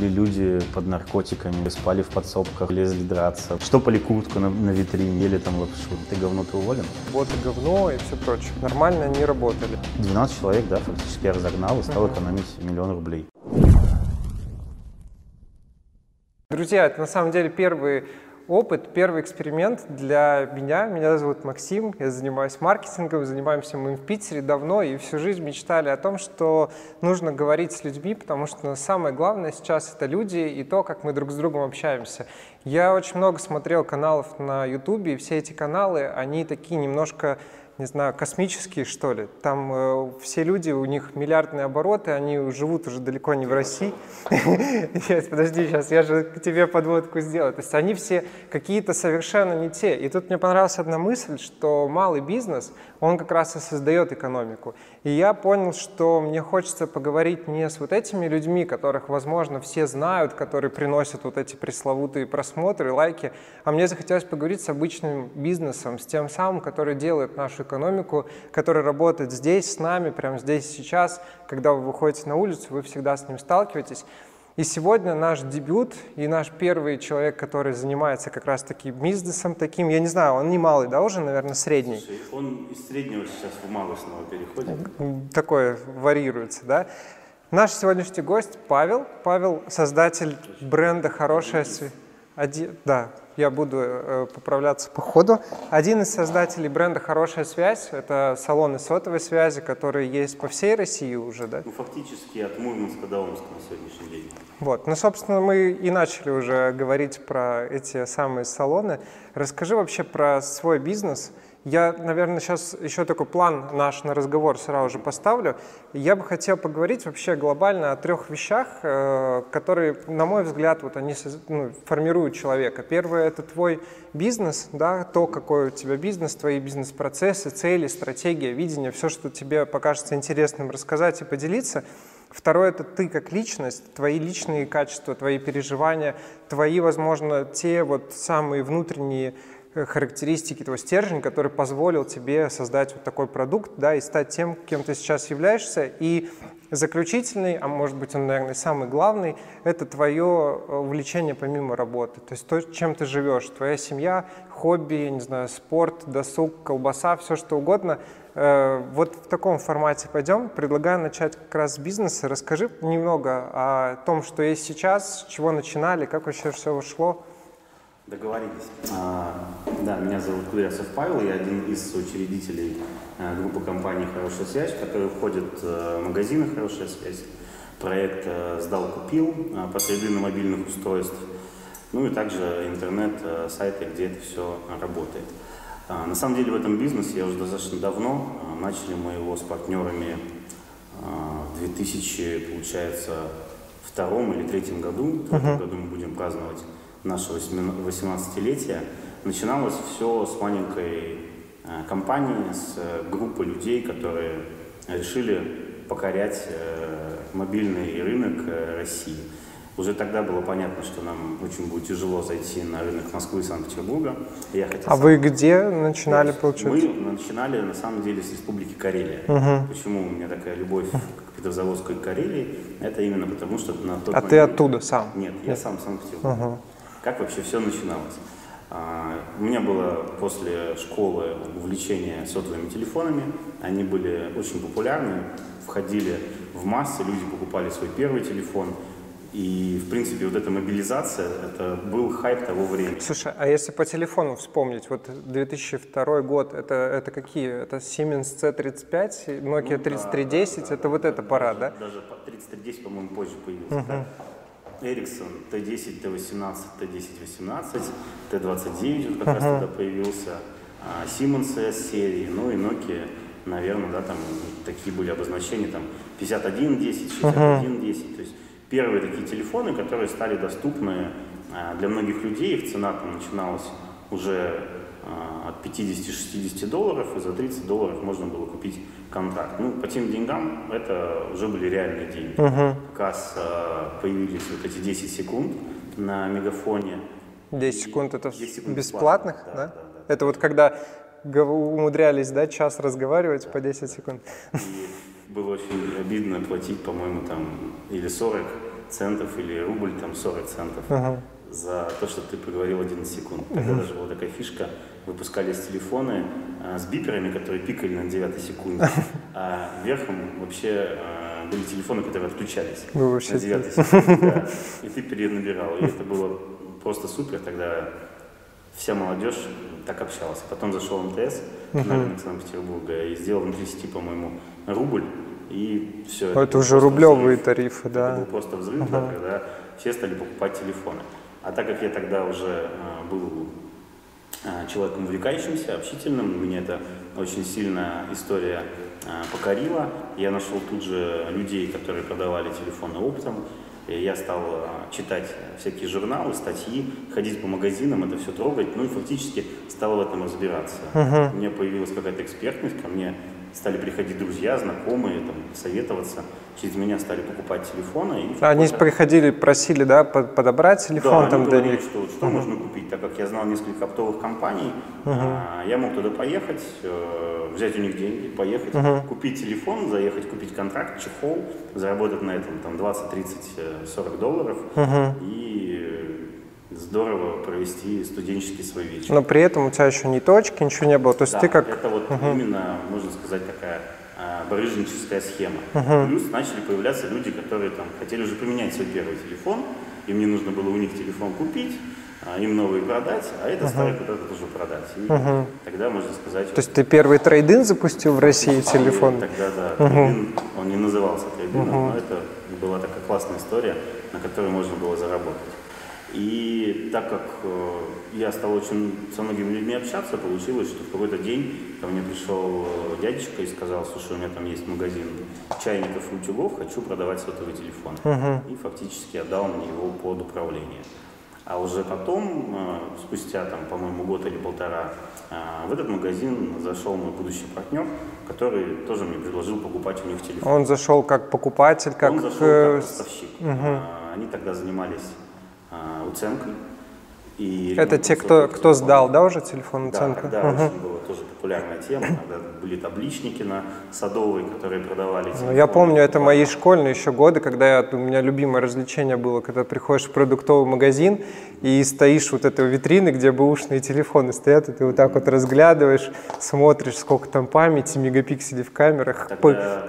Были люди под наркотиками, спали в подсобках, лезли драться, штопали куртку на, на витрине, ели там лапшу. Ты говно, ты уволен? Вот и говно и все прочее. Нормально они работали. 12 человек, да, фактически я разогнал и стал экономить миллион рублей. Друзья, это на самом деле первый опыт, первый эксперимент для меня. Меня зовут Максим, я занимаюсь маркетингом, занимаемся мы в Питере давно и всю жизнь мечтали о том, что нужно говорить с людьми, потому что самое главное сейчас это люди и то, как мы друг с другом общаемся. Я очень много смотрел каналов на Ютубе, и все эти каналы, они такие немножко не знаю, космические, что ли. Там э, все люди, у них миллиардные обороты, они живут уже далеко не в России. Подожди, сейчас я же к тебе подводку сделаю. То есть они все какие-то совершенно не те. И тут мне понравилась одна мысль, что малый бизнес, он как раз и создает экономику. И я понял, что мне хочется поговорить не с вот этими людьми, которых, возможно, все знают, которые приносят вот эти пресловутые просмотры, лайки, а мне захотелось поговорить с обычным бизнесом, с тем самым, который делает нашу экономику, который работает здесь, с нами, прямо здесь, сейчас. Когда вы выходите на улицу, вы всегда с ним сталкиваетесь. И сегодня наш дебют и наш первый человек, который занимается как раз таки бизнесом таким, я не знаю, он не малый, да, уже, наверное, средний? Слушай, он из среднего сейчас в малый снова переходит. Такое варьируется, да? Наш сегодняшний гость Павел. Павел – создатель бренда «Хорошая связь». Один, да, я буду э, поправляться по ходу. Один из создателей бренда «Хорошая связь» — это салоны сотовой связи, которые есть по всей России уже, да? Ну, фактически от Мурманска до Омска на сегодняшний день. Вот, ну, собственно, мы и начали уже говорить про эти самые салоны. Расскажи вообще про свой бизнес — я, наверное, сейчас еще такой план наш на разговор сразу же поставлю. Я бы хотел поговорить вообще глобально о трех вещах, э, которые, на мой взгляд, вот они ну, формируют человека. Первое – это твой бизнес, да, то, какой у тебя бизнес, твои бизнес-процессы, цели, стратегия, видение, все, что тебе покажется интересным рассказать и поделиться. Второе – это ты как личность, твои личные качества, твои переживания, твои, возможно, те вот самые внутренние Э, характеристики, твой стержень, который позволил тебе создать вот такой продукт, да, и стать тем, кем ты сейчас являешься. И заключительный, а может быть он, наверное, самый главный, это твое э, увлечение помимо работы. То есть то, чем ты живешь, твоя семья, хобби, не знаю, спорт, досуг, колбаса, все что угодно. Э, вот в таком формате пойдем. Предлагаю начать как раз с бизнеса. Расскажи немного о том, что есть сейчас, с чего начинали, как вообще все ушло. Договорились. А, да, меня зовут Кудрясов Павел, я один из учредителей а, группы компаний «Хорошая связь», в которую входят магазины «Хорошая связь», проект а, «Сдал, купил» а, по на мобильных устройств, ну и также интернет-сайты, где это все работает. А, на самом деле в этом бизнесе я уже достаточно давно, а, начали мы его с партнерами а, в 2000, получается, втором или третьем году, в этом году мы будем праздновать нашего 18-летия, начиналось все с маленькой э, компании, с э, группы людей, которые решили покорять э, мобильный рынок России. Уже тогда было понятно, что нам очень будет тяжело зайти на рынок Москвы и Санкт-Петербурга. Я хотел а сам... вы где начинали, получается? Мы начинали, на самом деле, с Республики Карелия. Угу. Почему у меня такая любовь к Петрозаводской Карелии? Это именно потому, что на тот А момент... ты оттуда сам? Нет, я сам Санкт-Петербург. Угу. Как вообще все начиналось? А, у меня было после школы увлечение сотовыми телефонами. Они были очень популярны, входили в массы, люди покупали свой первый телефон. И, в принципе, вот эта мобилизация, это был хайп того времени. Слушай, а если по телефону вспомнить, вот 2002 год, это, это какие? Это Siemens C35, Nokia ну, 3310, да, это да, вот да, эта пора, да? Даже 3310, по-моему, позже появился, uh-huh. да? Ericsson T10, T18, T10-18, T29 вот как uh-huh. раз тогда появился, а, Siemens S-серии, ну и Nokia, наверное, да, там такие были обозначения, там 5110, 6110, uh-huh. то есть первые такие телефоны, которые стали доступны а, для многих людей, их цена там начиналась уже а, от 50-60 долларов, и за 30 долларов можно было купить контракт. Ну, по тем деньгам это уже были реальные деньги. Uh-huh. Как раз а, появились вот эти 10 секунд на мегафоне. 10 секунд это 10 секунд бесплатных, да? да? да, да это вот когда умудрялись, да, час разговаривать да. по 10 секунд. И было очень обидно платить, по-моему, там или 40 центов или рубль там 40 центов Ага. за то, что ты проговорил 11 секунд. Тогда даже была такая фишка, выпускались телефоны а, с биперами, которые пикали на 9 секунде, а верхом вообще а, были телефоны, которые отключались Ну, вообще на 9 секунде, да. и ты перенабирал. И это было просто супер, тогда вся молодежь так общалась. Потом зашел МТС на рынок Санкт-Петербурга и сделал внутри сети, по-моему, рубль, и все. Это уже рублевые тарифы, Это да. был просто взрыв, да, когда все стали покупать телефоны. А так как я тогда уже а, был а, человеком увлекающимся, общительным, меня это очень сильно история а, покорила. Я нашел тут же людей, которые продавали телефоны оптом. И я стал читать всякие журналы, статьи, ходить по магазинам, это все трогать, ну и фактически стал в этом разбираться. У меня появилась какая-то экспертность, ко мне стали приходить друзья, знакомые, там, советоваться. Через меня стали покупать телефоны. и Они приходили, просили, да, под- подобрать телефон да, там они говорили, что, что можно купить, так как я знал несколько оптовых компаний, а, я мог туда поехать, э, взять у них деньги, поехать, купить телефон, заехать, купить контракт, чехол, заработать на этом там 20, 30, э, 40 долларов. И э, здорово провести студенческий свой вечер. Но при этом у тебя еще ни точки, ничего не было. То есть Да, ты как... это вот именно, можно сказать, такая а, барыжническая схема. Плюс начали появляться люди, которые там хотели уже поменять свой первый телефон, им не нужно было у них телефон купить, а, им новый продать, а это старый куда-то тоже продать. И тогда можно сказать... То есть ты первый трейдин запустил в России телефон? Тогда, да, трейдин, он не назывался трейдином, но это была такая классная история, на которой можно было заработать. И так как э, я стал очень со многими людьми общаться, получилось, что в какой-то день ко мне пришел э, дядечка и сказал, слушай, у меня там есть магазин чайников и утюгов, хочу продавать сотовый телефон. И фактически отдал мне его под управление. А уже потом, э, спустя, там, по-моему, год или полтора, в этот магазин зашел мой будущий партнер, который тоже мне предложил покупать у них телефон. Он зашел как покупатель, как... Он зашел как поставщик. А, Они тогда занимались а. И Это те, кто, кто сдал, да, уже телефон Да, оценка? тогда очень была тоже популярная тема, когда были табличники на Садовой, которые продавали Ну, телефоны. Я помню, это мои школьные еще годы, когда я, у меня любимое развлечение было, когда приходишь в продуктовый магазин и стоишь вот этой витрины, где бэушные телефоны стоят, и ты вот так вот разглядываешь, смотришь, сколько там памяти, мегапикселей в камерах, Тогда- по- тогда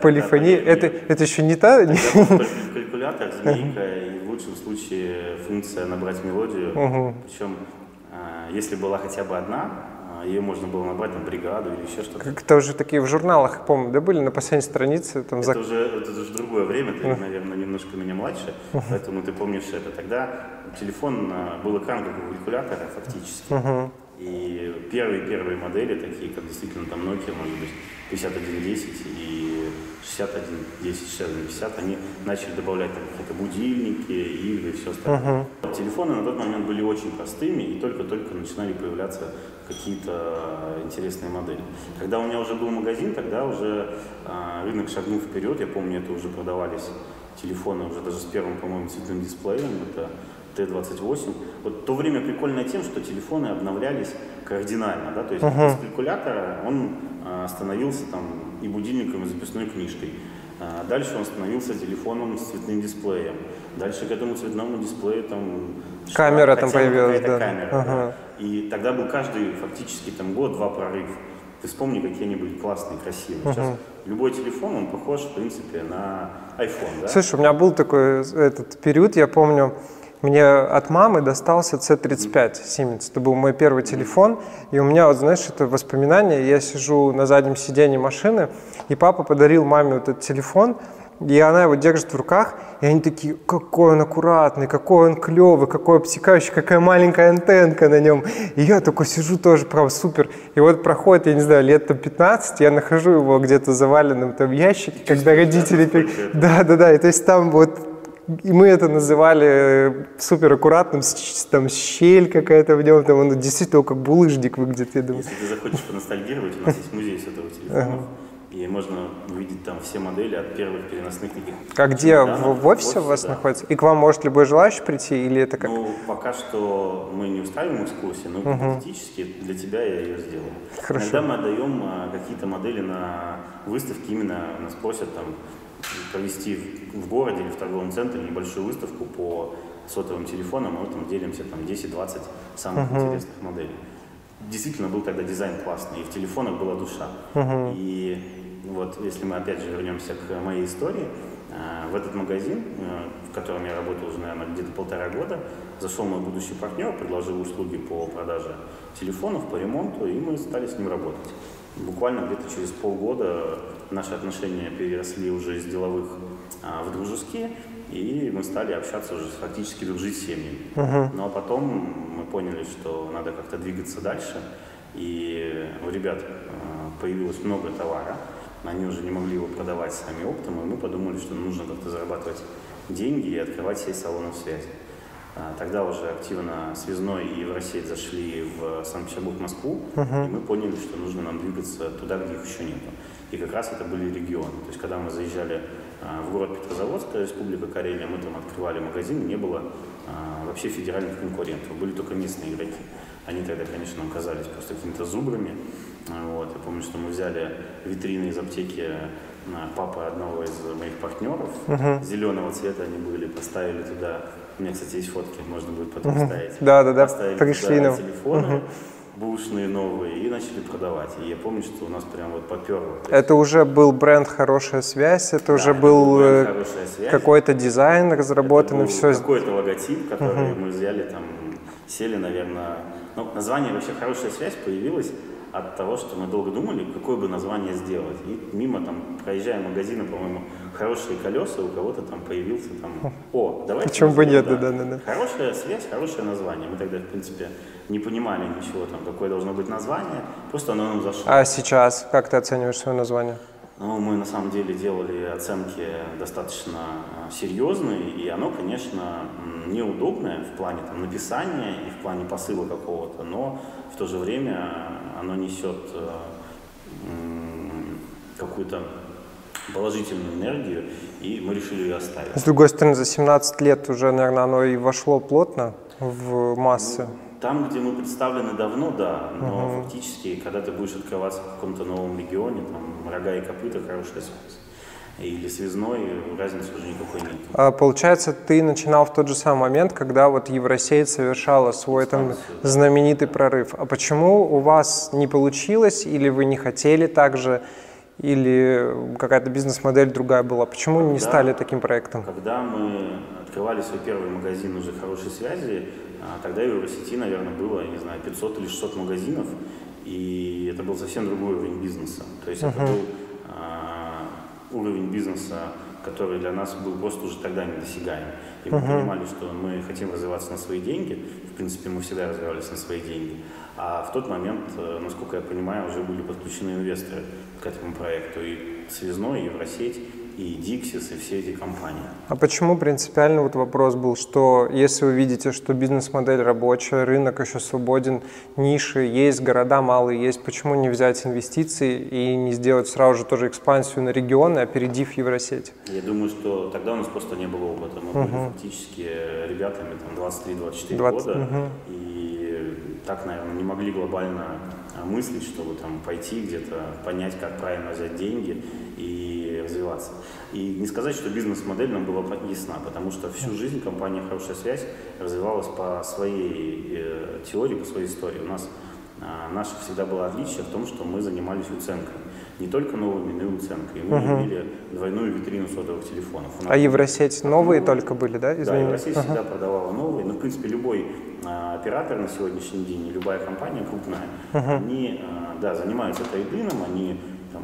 Это, это еще не та? Тогда калькулятор, змейка и лучшем случае функция набрать мелодию. Причем, а, если была хотя бы одна, а, ее можно было набрать там бригаду или еще что-то. Как-то уже такие в журналах, помню, да, были на последней странице, там, Это уже, это уже другое время, ты, наверное, немножко меня младше, поэтому ты помнишь это. Тогда телефон а, был экран как у калькулятора фактически. И первые-первые модели, такие как действительно там Nokia, может быть, 5110 и 6110, 6150, они начали добавлять там какие-то будильники, игры и все остальное. Телефоны на тот момент были очень простыми, и только-только начинали появляться какие-то интересные модели. Когда у меня уже был магазин, тогда уже а, рынок шагнул вперед. Я помню, это уже продавались телефоны уже даже с первым, по-моему, цветным дисплеем. Это Т-28. Вот то время прикольное тем, что телефоны обновлялись кардинально. Да? То есть из калькулятора он а, становился там и будильником, и записной книжкой. А, Дальше он становился телефоном с цветным дисплеем. Дальше к этому цветному дисплею там Камера там появилась, да. камера, Ага. да. И тогда был каждый фактически там год-два прорыв. Ты вспомни, какие они были классные, красивые. Сейчас любой телефон, он похож, в принципе, на iPhone, да? Слушай, у меня был такой этот период, я помню, мне от мамы достался C35 Siemens. Это был мой первый телефон. И у меня, вот знаешь, это воспоминание. Я сижу на заднем сиденье машины, и папа подарил маме вот этот телефон. И она его держит в руках, и они такие, какой он аккуратный, какой он клевый, какой обтекающий, какая маленькая антенка на нем. И я такой сижу тоже, прям супер. И вот проходит, я не знаю, лет там 15, я нахожу его где-то заваленным там в ящике, когда родители... Да, да, да, и то есть там вот и мы это называли э, супер аккуратным, там щель какая-то в нем, там он действительно как булыжник выглядит, я думаю. Если ты захочешь поностальгировать, у нас есть музей сотовых телефонов, и можно увидеть там все модели от первых переносных таких А где? В, в офисе у вас да. находится? И к вам может любой желающий прийти, или это как? Ну, пока что мы не устраиваем экскурсии, но гипотетически для тебя я ее сделаю. Хорошо. Иногда мы отдаем а, какие-то модели на выставки, именно нас просят там провести в городе или в торговом центре небольшую выставку по сотовым телефонам, мы там делимся там 10-20 самых uh-huh. интересных моделей. Действительно был тогда дизайн классный, и в телефонах была душа. Uh-huh. И вот если мы опять же вернемся к моей истории, в этот магазин, в котором я работал уже, наверное, где-то полтора года, зашел мой будущий партнер, предложил услуги по продаже телефонов, по ремонту, и мы стали с ним работать. Буквально где-то через полгода наши отношения переросли уже из деловых а, в дружеские, и мы стали общаться уже фактически дружить с семьями. Uh-huh. Ну а потом мы поняли, что надо как-то двигаться дальше, и у ребят а, появилось много товара, они уже не могли его продавать сами оптом, и мы подумали, что нужно как-то зарабатывать деньги и открывать сеть салонов связи. А, тогда уже активно связной и в России зашли в Санкт-Петербург, Москву, uh-huh. и мы поняли, что нужно нам двигаться туда, где их еще нету. И как раз это были регионы. То есть, когда мы заезжали а, в город Петрозаводск, Республика Карелия, мы там открывали магазин, не было а, вообще федеральных конкурентов, были только местные игроки. Они тогда, конечно, нам казались просто какими-то зубрами. Вот. Я помню, что мы взяли витрины из аптеки папы одного из моих партнеров, uh-huh. зеленого цвета они были, поставили туда, у меня, кстати, есть фотки, можно будет потом ставить. Да, да, да, поставили пришли нам. телефоны, uh-huh. бушные новые, и начали продавать. И я помню, что у нас прям вот поперло. Это уже был бренд «Хорошая связь», это да, уже был, был э, какой-то дизайн разработан, и все. какой-то логотип, который uh-huh. мы взяли там, сели, наверное, ну, название вообще «Хорошая связь» появилось от того, что мы долго думали, какое бы название сделать. И мимо там, проезжая магазины, по-моему, хорошие колеса, у кого-то там появился там, о, давайте... Почему бы нет, да, да, да, да. Хорошая связь, хорошее название. Мы тогда, в принципе, не понимали ничего там, какое должно быть название, просто оно нам зашло. А сейчас, как ты оцениваешь свое название? Ну, мы на самом деле делали оценки достаточно а, серьезные, и оно, конечно, неудобное в плане там, написания и в плане посыла какого-то, но в то же время оно несет э, какую-то положительную энергию, и мы решили ее оставить. С другой стороны, за 17 лет уже, наверное, оно и вошло плотно в массы. Ну, там, где мы представлены давно, да, но угу. фактически, когда ты будешь открываться в каком-то новом регионе, там рога и копыта хорошая связь. Или связной, разницы уже никакой нет. А, получается, ты начинал в тот же самый момент, когда вот Евросеть совершала свой там знаменитый прорыв. А почему у вас не получилось, или вы не хотели так же, или какая-то бизнес-модель другая была? Почему когда, не стали таким проектом? Когда мы открывали свой первый магазин уже хорошей связи, а тогда в Евросети, наверное, было, я не знаю, 500 или 600 магазинов, и это был совсем другой уровень бизнеса. То есть uh-huh. это был а, уровень бизнеса, который для нас был просто уже тогда недосягаем. И мы uh-huh. понимали, что мы хотим развиваться на свои деньги. В принципе, мы всегда развивались на свои деньги. А в тот момент, э, насколько я понимаю, уже были подключены инвесторы к этому проекту. И Связной, и Евросеть, и Dixis, и все эти компании. А почему принципиально вот вопрос был, что если вы видите, что бизнес-модель рабочая, рынок еще свободен, ниши есть, города малые есть, почему не взять инвестиции и не сделать сразу же тоже экспансию на регионы, опередив Евросеть? Я думаю, что тогда у нас просто не было опыта. Мы uh-huh. были фактически ребятами там 23-24 года, uh-huh. и так, наверное, не могли глобально а, мыслить, чтобы там пойти где-то, понять, как правильно взять деньги и развиваться. И не сказать, что бизнес-модель нам была ясна, потому что всю жизнь компания «Хорошая связь» развивалась по своей э, теории, по своей истории. У нас э, наше всегда было отличие в том, что мы занимались уценкой. Не только новыми, но и уценкой. И мы uh-huh. имели двойную витрину сотовых телефонов. А Евросеть новые новые только были, да? Извини. Да, Евросеть uh-huh. всегда продавала новые. Но, ну, в принципе, любой э, оператор на сегодняшний день, любая компания крупная, uh-huh. они э, да, занимаются трейдином, они там,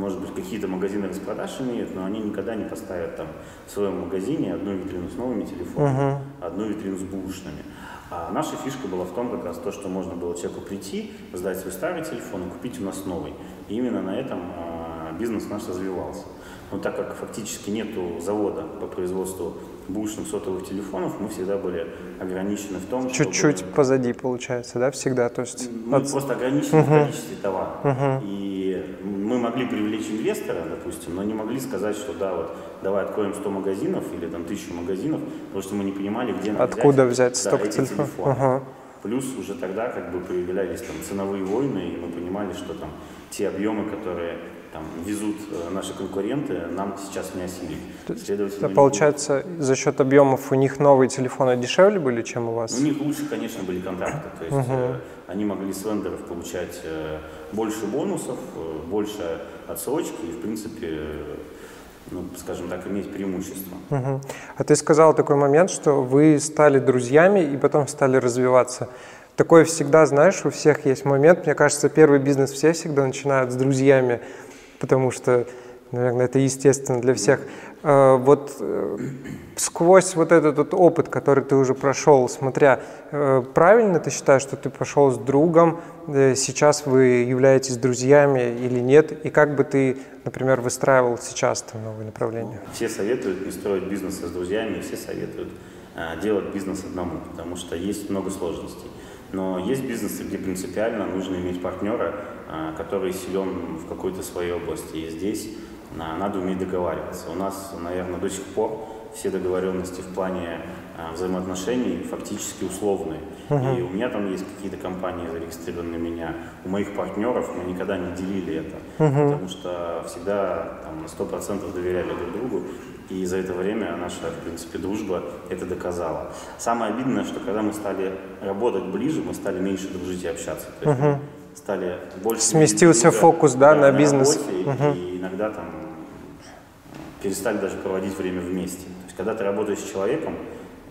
может быть, какие-то магазины распродаж имеют, но они никогда не поставят там в своем магазине одну витрину с новыми телефонами, uh-huh. одну витрину с бушными. А наша фишка была в том как раз то, что можно было человеку прийти, сдать свой старый телефон и купить у нас новый. И именно на этом а, бизнес наш развивался. Но так как фактически нету завода по производству бушных сотовых телефонов, мы всегда были ограничены в том, Чуть-чуть чтобы... позади получается, да, всегда? То есть... Мы от... просто ограничены uh-huh. в количестве товара. Uh-huh. И мы могли привлечь инвестора, допустим, но не могли сказать, что да, вот давай откроем 100 магазинов или там 1000 магазинов, потому что мы не понимали, где надо Откуда взять, взять столько да, телефонов. Uh-huh. Плюс уже тогда как бы появлялись там ценовые войны, и мы понимали, что там те объемы, которые там, везут э, наши конкуренты, нам сейчас не осилить. Следовательно, это получается, за счет объемов у них новые телефоны дешевле были, чем у вас? У них лучше, конечно, были контракты. То есть uh-huh. они могли с вендоров получать больше бонусов, больше отсрочки и, в принципе, ну, скажем так, иметь преимущество. Uh-huh. А ты сказал такой момент, что вы стали друзьями и потом стали развиваться. Такое всегда, знаешь, у всех есть момент. Мне кажется, первый бизнес все всегда начинают с друзьями, потому что, наверное, это естественно для всех. А, вот э, сквозь вот этот вот опыт, который ты уже прошел, смотря, э, правильно ты считаешь, что ты пошел с другом, э, сейчас вы являетесь друзьями или нет, и как бы ты, например, выстраивал сейчас там новые направления? Все советуют не строить бизнес с друзьями, все советуют делать бизнес одному, потому что есть много сложностей. Но есть бизнесы, где принципиально нужно иметь партнера, который силен в какой-то своей области. И здесь а, надо уметь договариваться. У нас, наверное, до сих пор все договоренности в плане а, взаимоотношений фактически условные. Uh-huh. И у меня там есть какие-то компании, зарегистрированные на меня. У моих партнеров мы никогда не делили это, uh-huh. потому что всегда там, на 100% доверяли друг другу. И за это время наша, в принципе, дружба это доказала. Самое обидное, что когда мы стали работать ближе, мы стали меньше дружить и общаться. То есть uh-huh. Стали больше... Сместился фокус, да, на, на бизнес. Работе, uh-huh. И иногда там перестали даже проводить время вместе. То есть когда ты работаешь с человеком,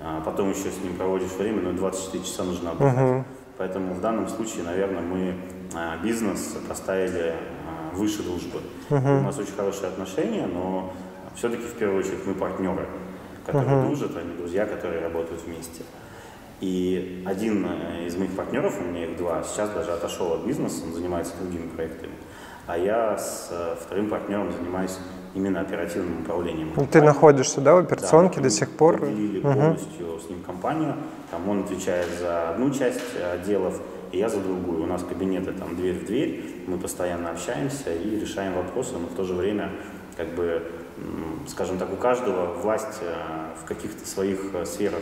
а потом еще с ним проводишь время, но 24 часа нужно отдыхать. Uh-huh. Поэтому в данном случае, наверное, мы а, бизнес поставили а, выше дружбы. Uh-huh. У нас очень хорошие отношения, но все-таки в первую очередь мы партнеры, которые uh-huh. дружат, а не друзья, которые работают вместе. И один э, из моих партнеров, у меня их два, сейчас даже отошел от бизнеса, он занимается другими проектами. А я с э, вторым партнером занимаюсь именно оперативным управлением. Ну, ты находишься, да, в операционке да, до сих пор? Мы угу. полностью с ним компанию. Там он отвечает за одну часть отделов, и я за другую. У нас кабинеты там дверь в дверь, мы постоянно общаемся и решаем вопросы, но в то же время как бы скажем так, у каждого власть э, в каких-то своих э, сферах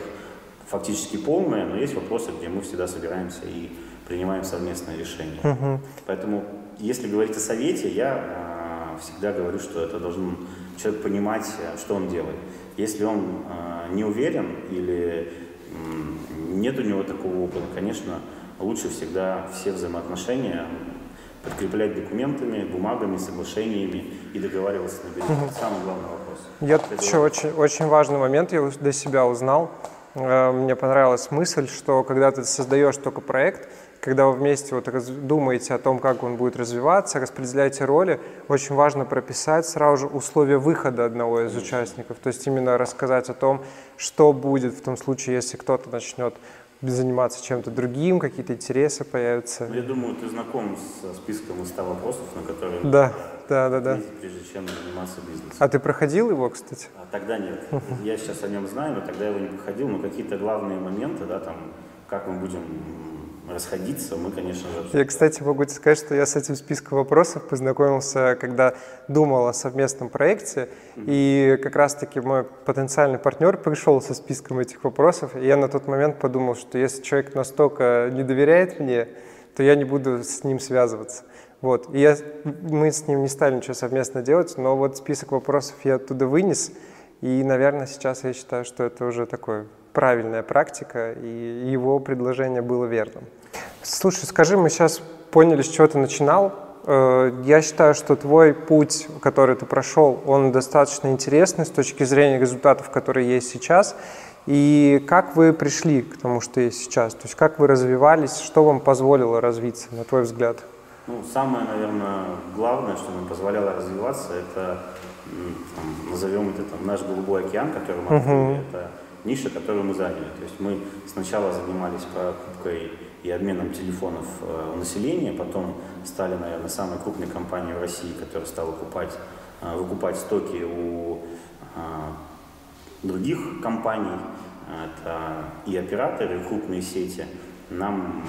фактически полная, но есть вопросы, где мы всегда собираемся и принимаем совместное решение. Uh-huh. Поэтому, если говорить о совете, я э, всегда говорю, что это должен человек понимать, что он делает. Если он э, не уверен или э, нет у него такого опыта, конечно, лучше всегда все взаимоотношения подкреплять документами, бумагами, соглашениями и договариваться на берегу. Угу. Самый главный вопрос. Я еще очень, очень важный момент я для себя узнал. Э, мне понравилась мысль, что когда ты создаешь только проект, когда вы вместе вот думаете о том, как он будет развиваться, распределяете роли, очень важно прописать сразу же условия выхода одного из участников. То есть именно рассказать о том, что будет в том случае, если кто-то начнет заниматься чем-то другим, какие-то интересы появятся. Я думаю, ты знаком с списком из 100 вопросов, на которые да, да, да, да. прежде чем заниматься бизнесом. А ты проходил его, кстати? А, тогда нет. Я сейчас о нем знаю, но тогда его не проходил. Но какие-то главные моменты, да, там, как мы будем расходиться, мы, конечно же... Я, кстати, могу тебе сказать, что я с этим списком вопросов познакомился, когда думал о совместном проекте, mm-hmm. и как раз-таки мой потенциальный партнер пришел со списком этих вопросов, и я на тот момент подумал, что если человек настолько не доверяет мне, то я не буду с ним связываться. Вот. И я, мы с ним не стали ничего совместно делать, но вот список вопросов я оттуда вынес, и, наверное, сейчас я считаю, что это уже такое правильная практика, и его предложение было верным. Слушай, скажи, мы сейчас поняли, с чего ты начинал. Э, я считаю, что твой путь, который ты прошел, он достаточно интересный с точки зрения результатов, которые есть сейчас. И как вы пришли к тому, что есть сейчас? То есть как вы развивались, что вам позволило развиться, на твой взгляд? Ну, самое, наверное, главное, что нам позволяло развиваться, это, там, назовем это там, наш голубой океан, который мы открыли. Uh-huh. Это ниша, которую мы заняли. То есть мы сначала занимались покупкой и обменом телефонов э, у населения, потом стали, наверное, самой крупной компанией в России, которая стала покупать, э, выкупать стоки у э, других компаний. Это и операторы, и крупные сети. Нам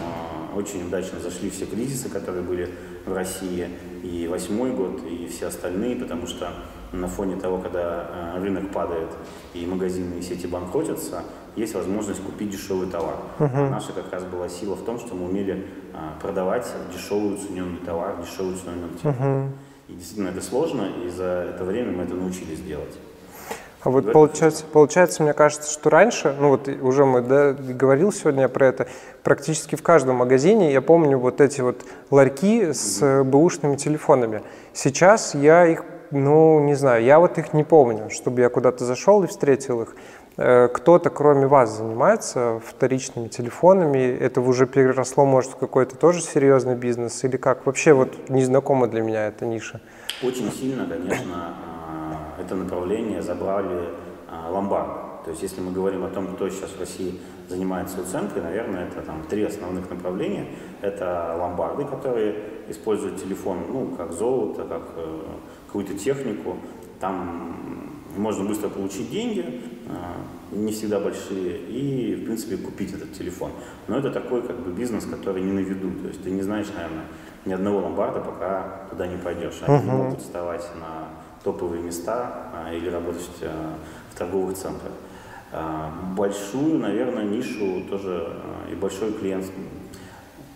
очень удачно зашли все кризисы, которые были в России, и восьмой год, и все остальные, потому что на фоне того, когда э, рынок падает и магазины и сети банкротятся, есть возможность купить дешевый товар. Uh-huh. Наша как раз была сила в том, что мы умели а, продавать дешевый уцененный товар, дешевый уцененный телефон. Uh-huh. И действительно это сложно, и за это время мы это научились делать. А вот получается, получается, мне кажется, что раньше, ну вот уже мы да, говорил сегодня про это, практически в каждом магазине я помню вот эти вот ларьки с mm-hmm. бэушными телефонами. Сейчас я их, ну не знаю, я вот их не помню, чтобы я куда-то зашел и встретил их. Э, кто-то, кроме вас, занимается вторичными телефонами? Это уже переросло, может, в какой-то тоже серьезный бизнес? Или как? Вообще вот незнакома для меня эта ниша. Очень сильно, конечно, это направление забрали а, ломбарды. То есть если мы говорим о том, кто сейчас в России занимается уценкой, наверное, это там три основных направления. Это ломбарды, которые используют телефон, ну, как золото, как э, какую-то технику. Там можно быстро получить деньги, э, не всегда большие, и, в принципе, купить этот телефон. Но это такой как бы бизнес, который не на виду. То есть ты не знаешь, наверное, ни одного ломбарда, пока туда не пойдешь. Они uh-huh. могут вставать на топовые места а, или работать а, в торговых центрах. А, большую, наверное, нишу тоже и большой клиент.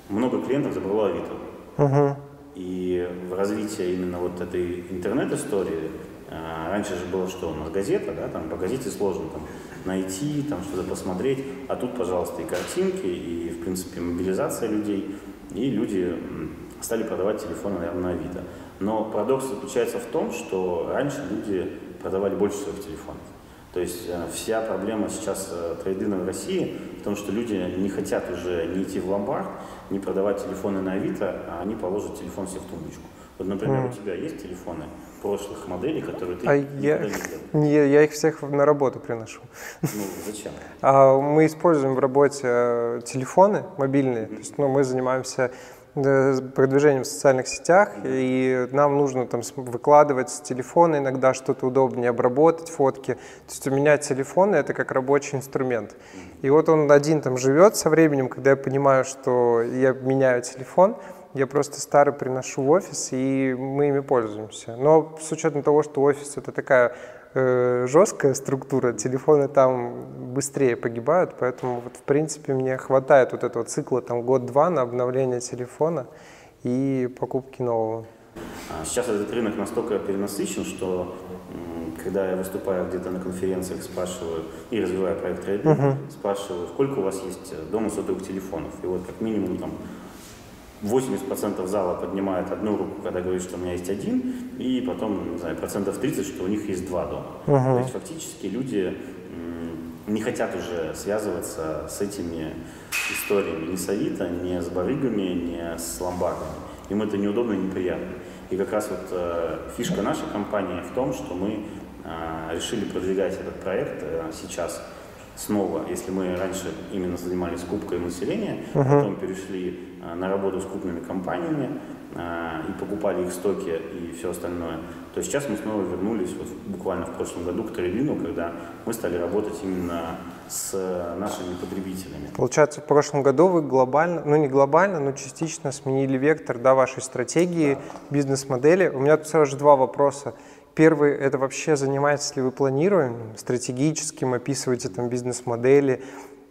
Много клиентов забрало Авито. Угу. И в развитии именно вот этой интернет-истории раньше же было что? У нас газета, да, там по газете сложно там найти, там что-то посмотреть, а тут, пожалуйста, и картинки, и, в принципе, мобилизация людей, и люди стали продавать телефоны, наверное, на Авито. Но парадокс заключается в том, что раньше люди продавали больше своих телефонов. То есть э, вся проблема сейчас э, трейдина в России в том, что люди не хотят уже не идти в ломбард, не продавать телефоны на Авито, а они положат телефон себе в тумбочку. Вот, например, mm. у тебя есть телефоны прошлых моделей, которые ты а я, не Не, я их всех на работу приношу. Ну, зачем? А, мы используем в работе э, телефоны мобильные. Mm-hmm. То есть, ну, мы занимаемся продвижением в социальных сетях, и нам нужно там выкладывать с телефона иногда что-то удобнее, обработать фотки. То есть у меня телефон — это как рабочий инструмент. И вот он один там живет со временем, когда я понимаю, что я меняю телефон, я просто старый приношу в офис, и мы ими пользуемся. Но с учетом того, что офис — это такая жесткая структура, телефоны там быстрее погибают, поэтому вот в принципе мне хватает вот этого цикла там год-два на обновление телефона и покупки нового. А сейчас этот рынок настолько перенасыщен, что когда я выступаю где-то на конференциях, спрашиваю и развиваю проект трейдинг, uh-huh. спрашиваю, сколько у вас есть дома сотовых телефонов. И вот как минимум там 80% зала поднимает одну руку, когда говорит, что у меня есть один, и потом, не знаю, процентов 30, что у них есть два дома. Uh-huh. То есть фактически люди не хотят уже связываться с этими историями ни с Авито, ни с барыгами, ни с ломбардами. Им это неудобно и неприятно. И как раз вот э, фишка нашей компании в том, что мы э, решили продвигать этот проект э, сейчас снова, если мы раньше именно занимались скупкой населения, uh-huh. потом перешли Э, на работу с крупными компаниями э, и покупали их стоки и все остальное, то сейчас мы снова вернулись вот буквально в прошлом году к трейдину, когда мы стали работать именно с нашими потребителями. Получается, в прошлом году вы глобально, ну не глобально, но частично сменили вектор да, вашей стратегии, да. бизнес-модели. У меня тут сразу же два вопроса. Первый – это вообще занимаетесь ли вы планированием, стратегическим, описываете там бизнес-модели,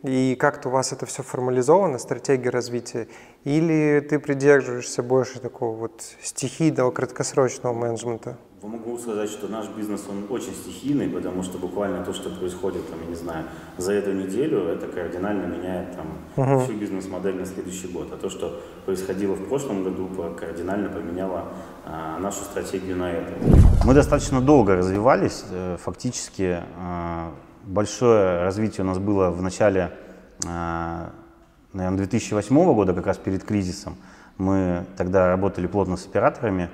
и как-то у вас это все формализовано, стратегия развития, или ты придерживаешься больше такого вот стихийного, краткосрочного менеджмента? Могу сказать, что наш бизнес, он очень стихийный, потому что буквально то, что происходит, там, я не знаю, за эту неделю, это кардинально меняет там, uh-huh. всю бизнес-модель на следующий год. А то, что происходило в прошлом году, кардинально поменяло а, нашу стратегию на это. Мы достаточно долго развивались, э, фактически а, большое развитие у нас было в начале, э, наверное, 2008 года, как раз перед кризисом. Мы тогда работали плотно с операторами,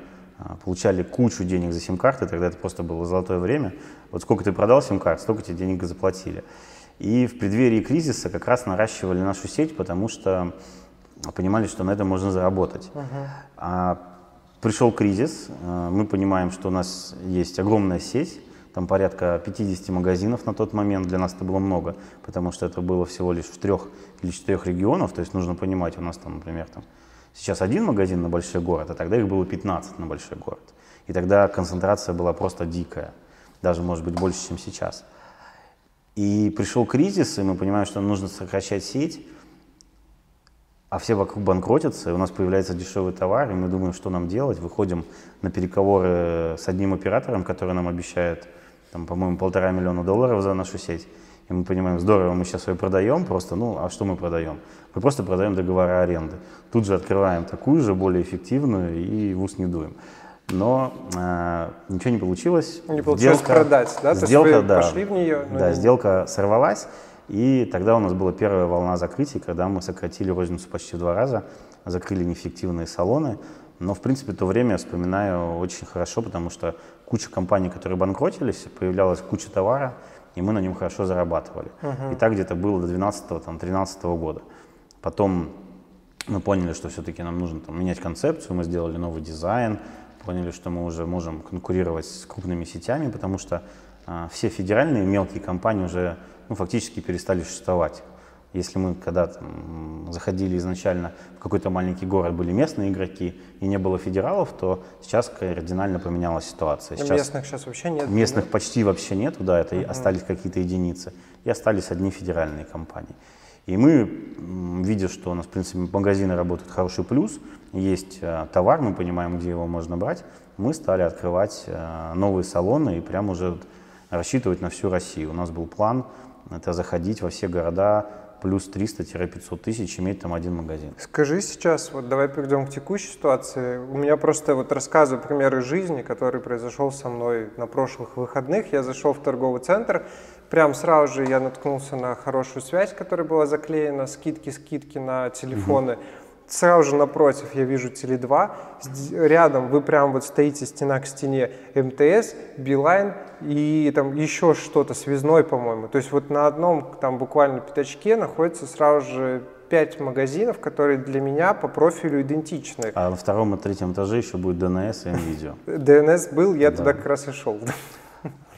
получали кучу денег за сим-карты, тогда это просто было золотое время. Вот сколько ты продал сим-карт, столько тебе денег заплатили. И в преддверии кризиса как раз наращивали нашу сеть, потому что понимали, что на этом можно заработать. Uh-huh. А пришел кризис, э, мы понимаем, что у нас есть огромная сеть, там порядка 50 магазинов на тот момент, для нас это было много, потому что это было всего лишь в трех или четырех регионах, то есть нужно понимать, у нас там, например, там, сейчас один магазин на большой город, а тогда их было 15 на большой город. И тогда концентрация была просто дикая, даже, может быть, больше, чем сейчас. И пришел кризис, и мы понимаем, что нужно сокращать сеть. а все вокруг банкротятся, и у нас появляется дешевый товар, и мы думаем, что нам делать, выходим на переговоры с одним оператором, который нам обещает, там, по-моему, полтора миллиона долларов за нашу сеть, и мы понимаем, здорово, мы сейчас ее продаем просто, ну, а что мы продаем? Мы просто продаем договора аренды. Тут же открываем такую же, более эффективную, и в ус не дуем. Но э, ничего не получилось. Не получилось сделка, продать, да? Сделка, То есть вы да, пошли в нее? Да, сделка сорвалась. И тогда у нас была первая волна закрытий, когда мы сократили розницу почти в два раза, закрыли неэффективные салоны. Но, в принципе, то время я вспоминаю очень хорошо, потому что куча компаний, которые банкротились, появлялась куча товара, и мы на нем хорошо зарабатывали. Uh-huh. И так где-то было до 12-13 года. Потом мы поняли, что все-таки нам нужно там, менять концепцию, мы сделали новый дизайн, поняли, что мы уже можем конкурировать с крупными сетями, потому что а, все федеральные мелкие компании уже ну, фактически перестали существовать. Если мы когда-то заходили изначально в какой-то маленький город, были местные игроки и не было федералов, то сейчас кардинально поменялась ситуация. Сейчас местных сейчас вообще нет? Местных да? почти вообще нет, да, это uh-huh. остались какие-то единицы. И остались одни федеральные компании. И мы, видя, что у нас, в принципе, магазины работают хороший плюс, есть э, товар, мы понимаем, где его можно брать, мы стали открывать э, новые салоны и прямо уже рассчитывать на всю Россию. У нас был план это заходить во все города плюс 300-500 тысяч, иметь там один магазин. Скажи сейчас, вот давай перейдем к текущей ситуации. У меня просто вот рассказываю примеры жизни, который произошел со мной на прошлых выходных. Я зашел в торговый центр, прям сразу же я наткнулся на хорошую связь, которая была заклеена, скидки-скидки на телефоны. Угу сразу же напротив я вижу Теле2, рядом вы прям вот стоите стена к стене МТС, Билайн и там еще что-то, связной, по-моему. То есть вот на одном там буквально пятачке находится сразу же пять магазинов, которые для меня по профилю идентичны. А на втором и третьем этаже еще будет ДНС и МВидео. ДНС был, я туда как раз и шел.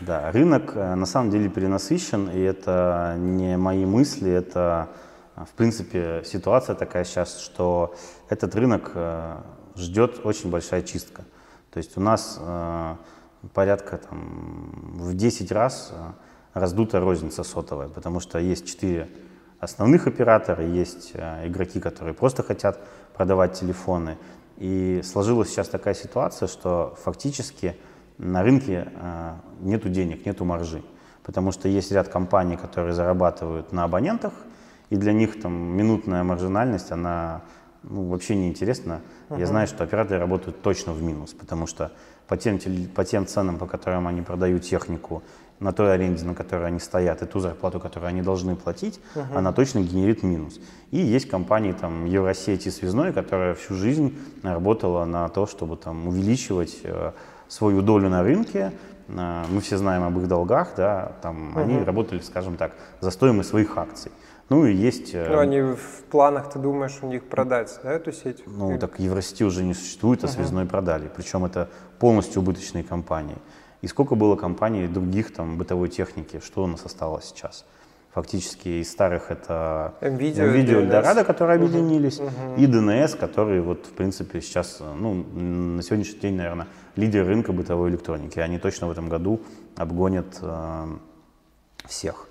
Да, рынок э, на самом деле перенасыщен, и это не мои мысли, это в принципе, ситуация такая сейчас, что этот рынок э, ждет очень большая чистка. То есть у нас э, порядка там, в 10 раз э, раздута розница сотовая, потому что есть 4 основных оператора, есть игроки, которые просто хотят продавать телефоны. И сложилась сейчас такая ситуация, что фактически на рынке нету денег, нету маржи. Потому что есть ряд компаний, которые зарабатывают на абонентах, и для них там минутная маржинальность, она ну, вообще не интересна. Uh-huh. Я знаю, что операторы работают точно в минус, потому что по тем, по тем ценам, по которым они продают технику, на той аренде, на которой они стоят, и ту зарплату, которую они должны платить, uh-huh. она точно генерит минус. И есть компании, там, Евросеть и Связной, которая всю жизнь работала на то, чтобы там увеличивать э, свою долю на рынке, э, мы все знаем об их долгах, да, там uh-huh. они работали, скажем так, за стоимость своих акций. Ну и есть... Э, ну они в планах, ты думаешь, у них продать, да, эту сеть? Ну Или... так Евросети уже не существует, а uh-huh. связной продали. Причем это полностью убыточные компании. И сколько было компаний других там бытовой техники, что у нас осталось сейчас? Фактически из старых это NVIDIA, NVIDIA которые объединились, uh-huh. и DNS, которые вот в принципе сейчас, ну на сегодняшний день, наверное, лидер рынка бытовой электроники. Они точно в этом году обгонят э, всех.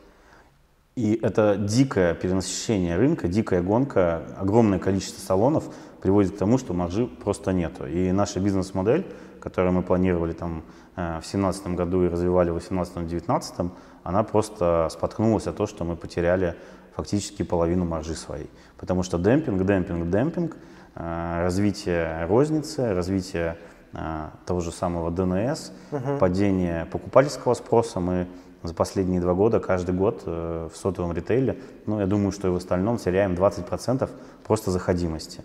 И это дикое перенасыщение рынка, дикая гонка, огромное количество салонов приводит к тому, что маржи просто нету. И наша бизнес-модель, которую мы планировали там э, в 2017 году и развивали в 2018-2019, она просто споткнулась о том, что мы потеряли фактически половину маржи своей. Потому что демпинг, демпинг, демпинг, э, развитие розницы, развитие э, того же самого ДНС, угу. падение покупательского спроса, мы за последние два года, каждый год э, в сотовом ритейле, ну, я думаю, что и в остальном теряем 20% просто заходимости.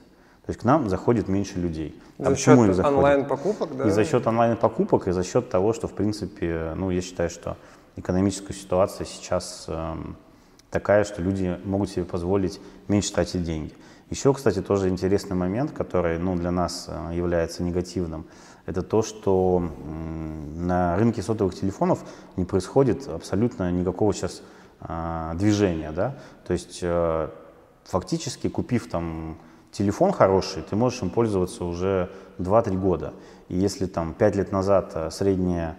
То есть к нам заходит меньше людей. А за счет онлайн-покупок, да? И за счет онлайн-покупок, и за счет того, что, в принципе, ну, я считаю, что экономическая ситуация сейчас э, такая, что люди могут себе позволить меньше тратить деньги. Еще, кстати, тоже интересный момент, который ну, для нас э, является негативным – это то, что на рынке сотовых телефонов не происходит абсолютно никакого сейчас а, движения, да, то есть э, фактически купив там телефон хороший, ты можешь им пользоваться уже 2-3 года. И если там 5 лет назад э, среднее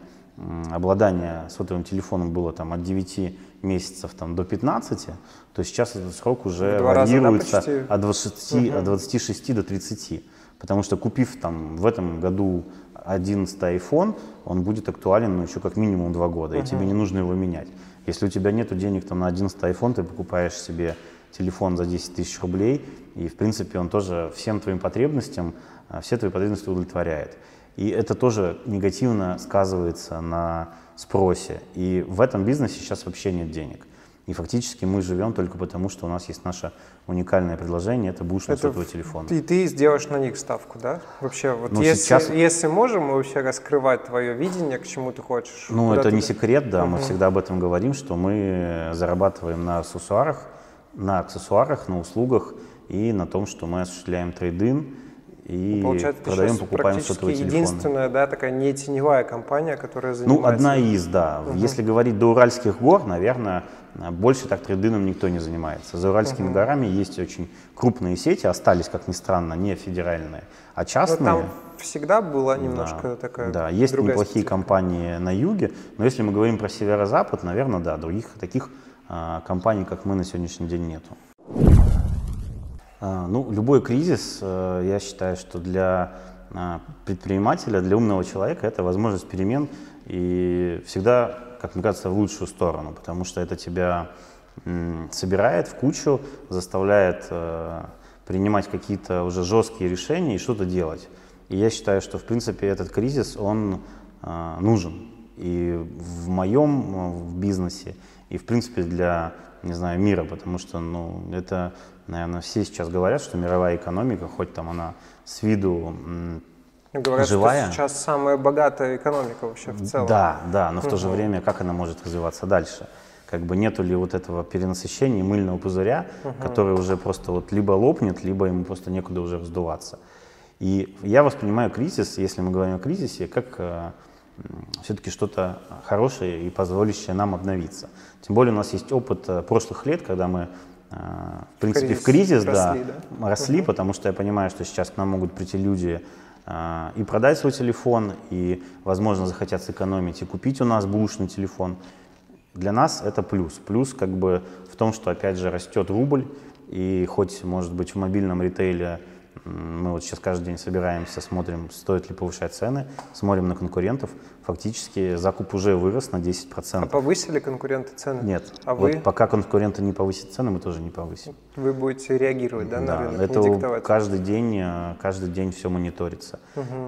обладание сотовым телефоном было там от 9 месяцев там, до 15, то сейчас этот срок уже Два раза, да, варьируется почти? от, 20, от 26 до 30. Потому что купив там в этом году 11 iPhone, он будет актуален ну, еще как минимум два года, и тебе не нужно его менять. Если у тебя нет денег там, на 11 iPhone, ты покупаешь себе телефон за 10 тысяч рублей, и в принципе он тоже всем твоим потребностям, а, все твои потребности удовлетворяет. И это тоже негативно сказывается на спросе. И в этом бизнесе сейчас вообще нет денег. И фактически мы живем только потому, что у нас есть наше уникальное предложение, это бушный Это сотовый телефон. И ты сделаешь на них ставку, да? Вообще, вот Ну, если, сейчас- если можем мы вообще раскрывать твое видение, к чему ты хочешь. Ну, это ты- не секрет, да, мы всегда об этом говорим, что мы зарабатываем на аксессуарах, на аксессуарах, на услугах и на том, что мы осуществляем трейдин и Получается, ты продаем, покупаем сотовые телефоны. единственная, да, такая не теневая компания, которая Ну, занимается... одна из, да. Если говорить до Уральских гор, наверное, больше так трейдином никто не занимается. За Уральскими горами есть очень крупные сети, остались, как ни странно, не федеральные, а Но частные. там всегда была немножко Да, такая Да, есть неплохие специфика. компании на юге, но если мы говорим про северо-запад, наверное, да, других таких а, компаний, как мы, на сегодняшний день нету. А, ну, любой кризис, э, я считаю, что для а, предпринимателя, для умного человека это возможность перемен и всегда, как кажется, в лучшую сторону, потому что это тебя собирает в кучу, заставляет э, принимать какие-то уже жесткие решения и что-то делать. И я считаю, что, в принципе, этот кризис, он э, нужен и в моем э, в бизнесе, и, в принципе, для, не знаю, мира, потому что, ну, это, наверное, все сейчас говорят, что мировая экономика, хоть там она с виду Говорят, живая. что сейчас самая богатая экономика вообще в целом. да, да, но в то же время как она может развиваться дальше? Как бы нету ли вот этого перенасыщения мыльного пузыря, который уже просто вот либо лопнет, либо ему просто некуда уже раздуваться. И я воспринимаю кризис, если мы говорим о кризисе, как все-таки что-то хорошее и позволящее нам обновиться. Тем более у нас есть опыт э, прошлых лет, когда мы, э, в принципе, в кризис кризис да, росли, да? росли, потому что я понимаю, что сейчас к нам могут прийти люди и продать свой телефон, и, возможно, захотят сэкономить и купить у нас бушный телефон. Для нас это плюс. Плюс как бы в том, что, опять же, растет рубль, и хоть, может быть, в мобильном ритейле мы вот сейчас каждый день собираемся, смотрим, стоит ли повышать цены, смотрим на конкурентов, фактически закуп уже вырос на 10%. А повысили конкуренты цены? Нет, А вот вы? пока конкуренты не повысят цены, мы тоже не повысим. Вы будете реагировать, да, на Да, рынок, это не диктовать? каждый день, э, каждый день все мониторится.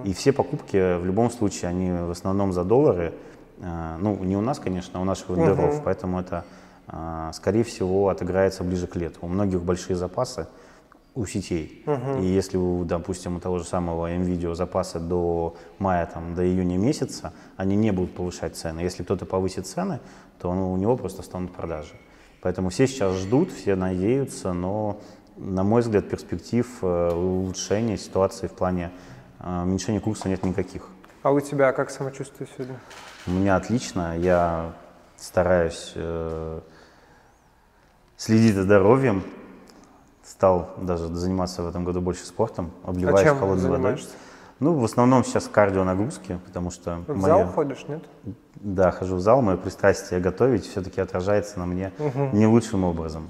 И все покупки в любом случае, они в основном за доллары. Э, Ну, не у нас, конечно, а у наших вендоров, поэтому это, э, скорее всего, отыграется ближе к лету. У многих большие запасы у сетей. И если, у, допустим, у того же самого NVIDIA запасы до мая, там, до июня месяца, они не будут повышать цены. Если кто-то повысит цены, то ну, у него просто станут продажи. Поэтому все сейчас ждут, все надеются, но, на мой взгляд, перспектив э, улучшения ситуации в плане э, уменьшения курса нет никаких. А у тебя как самочувствие сегодня? У меня отлично, я стараюсь э, следить за здоровьем, стал даже заниматься в этом году больше спортом, А обливаюсь чем холодной водой. Ну, в основном сейчас кардио нагрузки, потому что В моя- зал ходишь, нет? да, хожу в зал, мое пристрастие готовить все-таки отражается на мне не лучшим образом.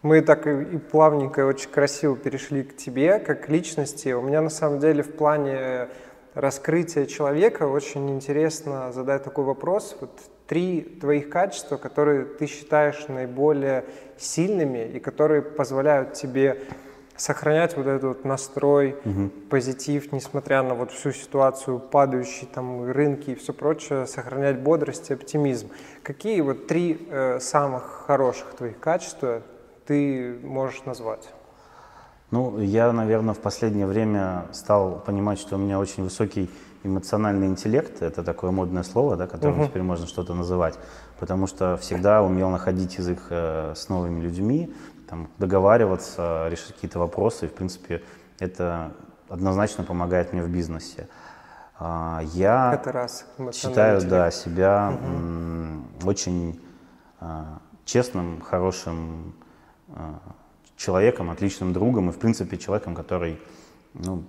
Мы так и, и плавненько, и очень красиво перешли к тебе, как к личности. У меня на самом деле в плане раскрытия человека очень интересно задать такой вопрос. Вот три твоих качества, которые ты считаешь наиболее сильными и которые позволяют тебе сохранять вот этот вот настрой, позитив, несмотря на вот всю ситуацию, падающие там рынки и все прочее, сохранять бодрость и оптимизм. Какие вот три э, самых хороших твоих качества ты можешь назвать? Ну, я, наверное, в последнее время стал понимать, что у меня очень высокий эмоциональный интеллект. Это такое модное слово, да, которым теперь можно что-то называть. Потому что всегда умел находить язык э, с новыми людьми, там, договариваться, решить какие-то вопросы. И, в принципе, это однозначно помогает мне в бизнесе. А, Я Это раз. считаю, интеллект. да, себя м, очень а, честным, хорошим а, человеком, отличным другом и, в принципе, человеком, который ну,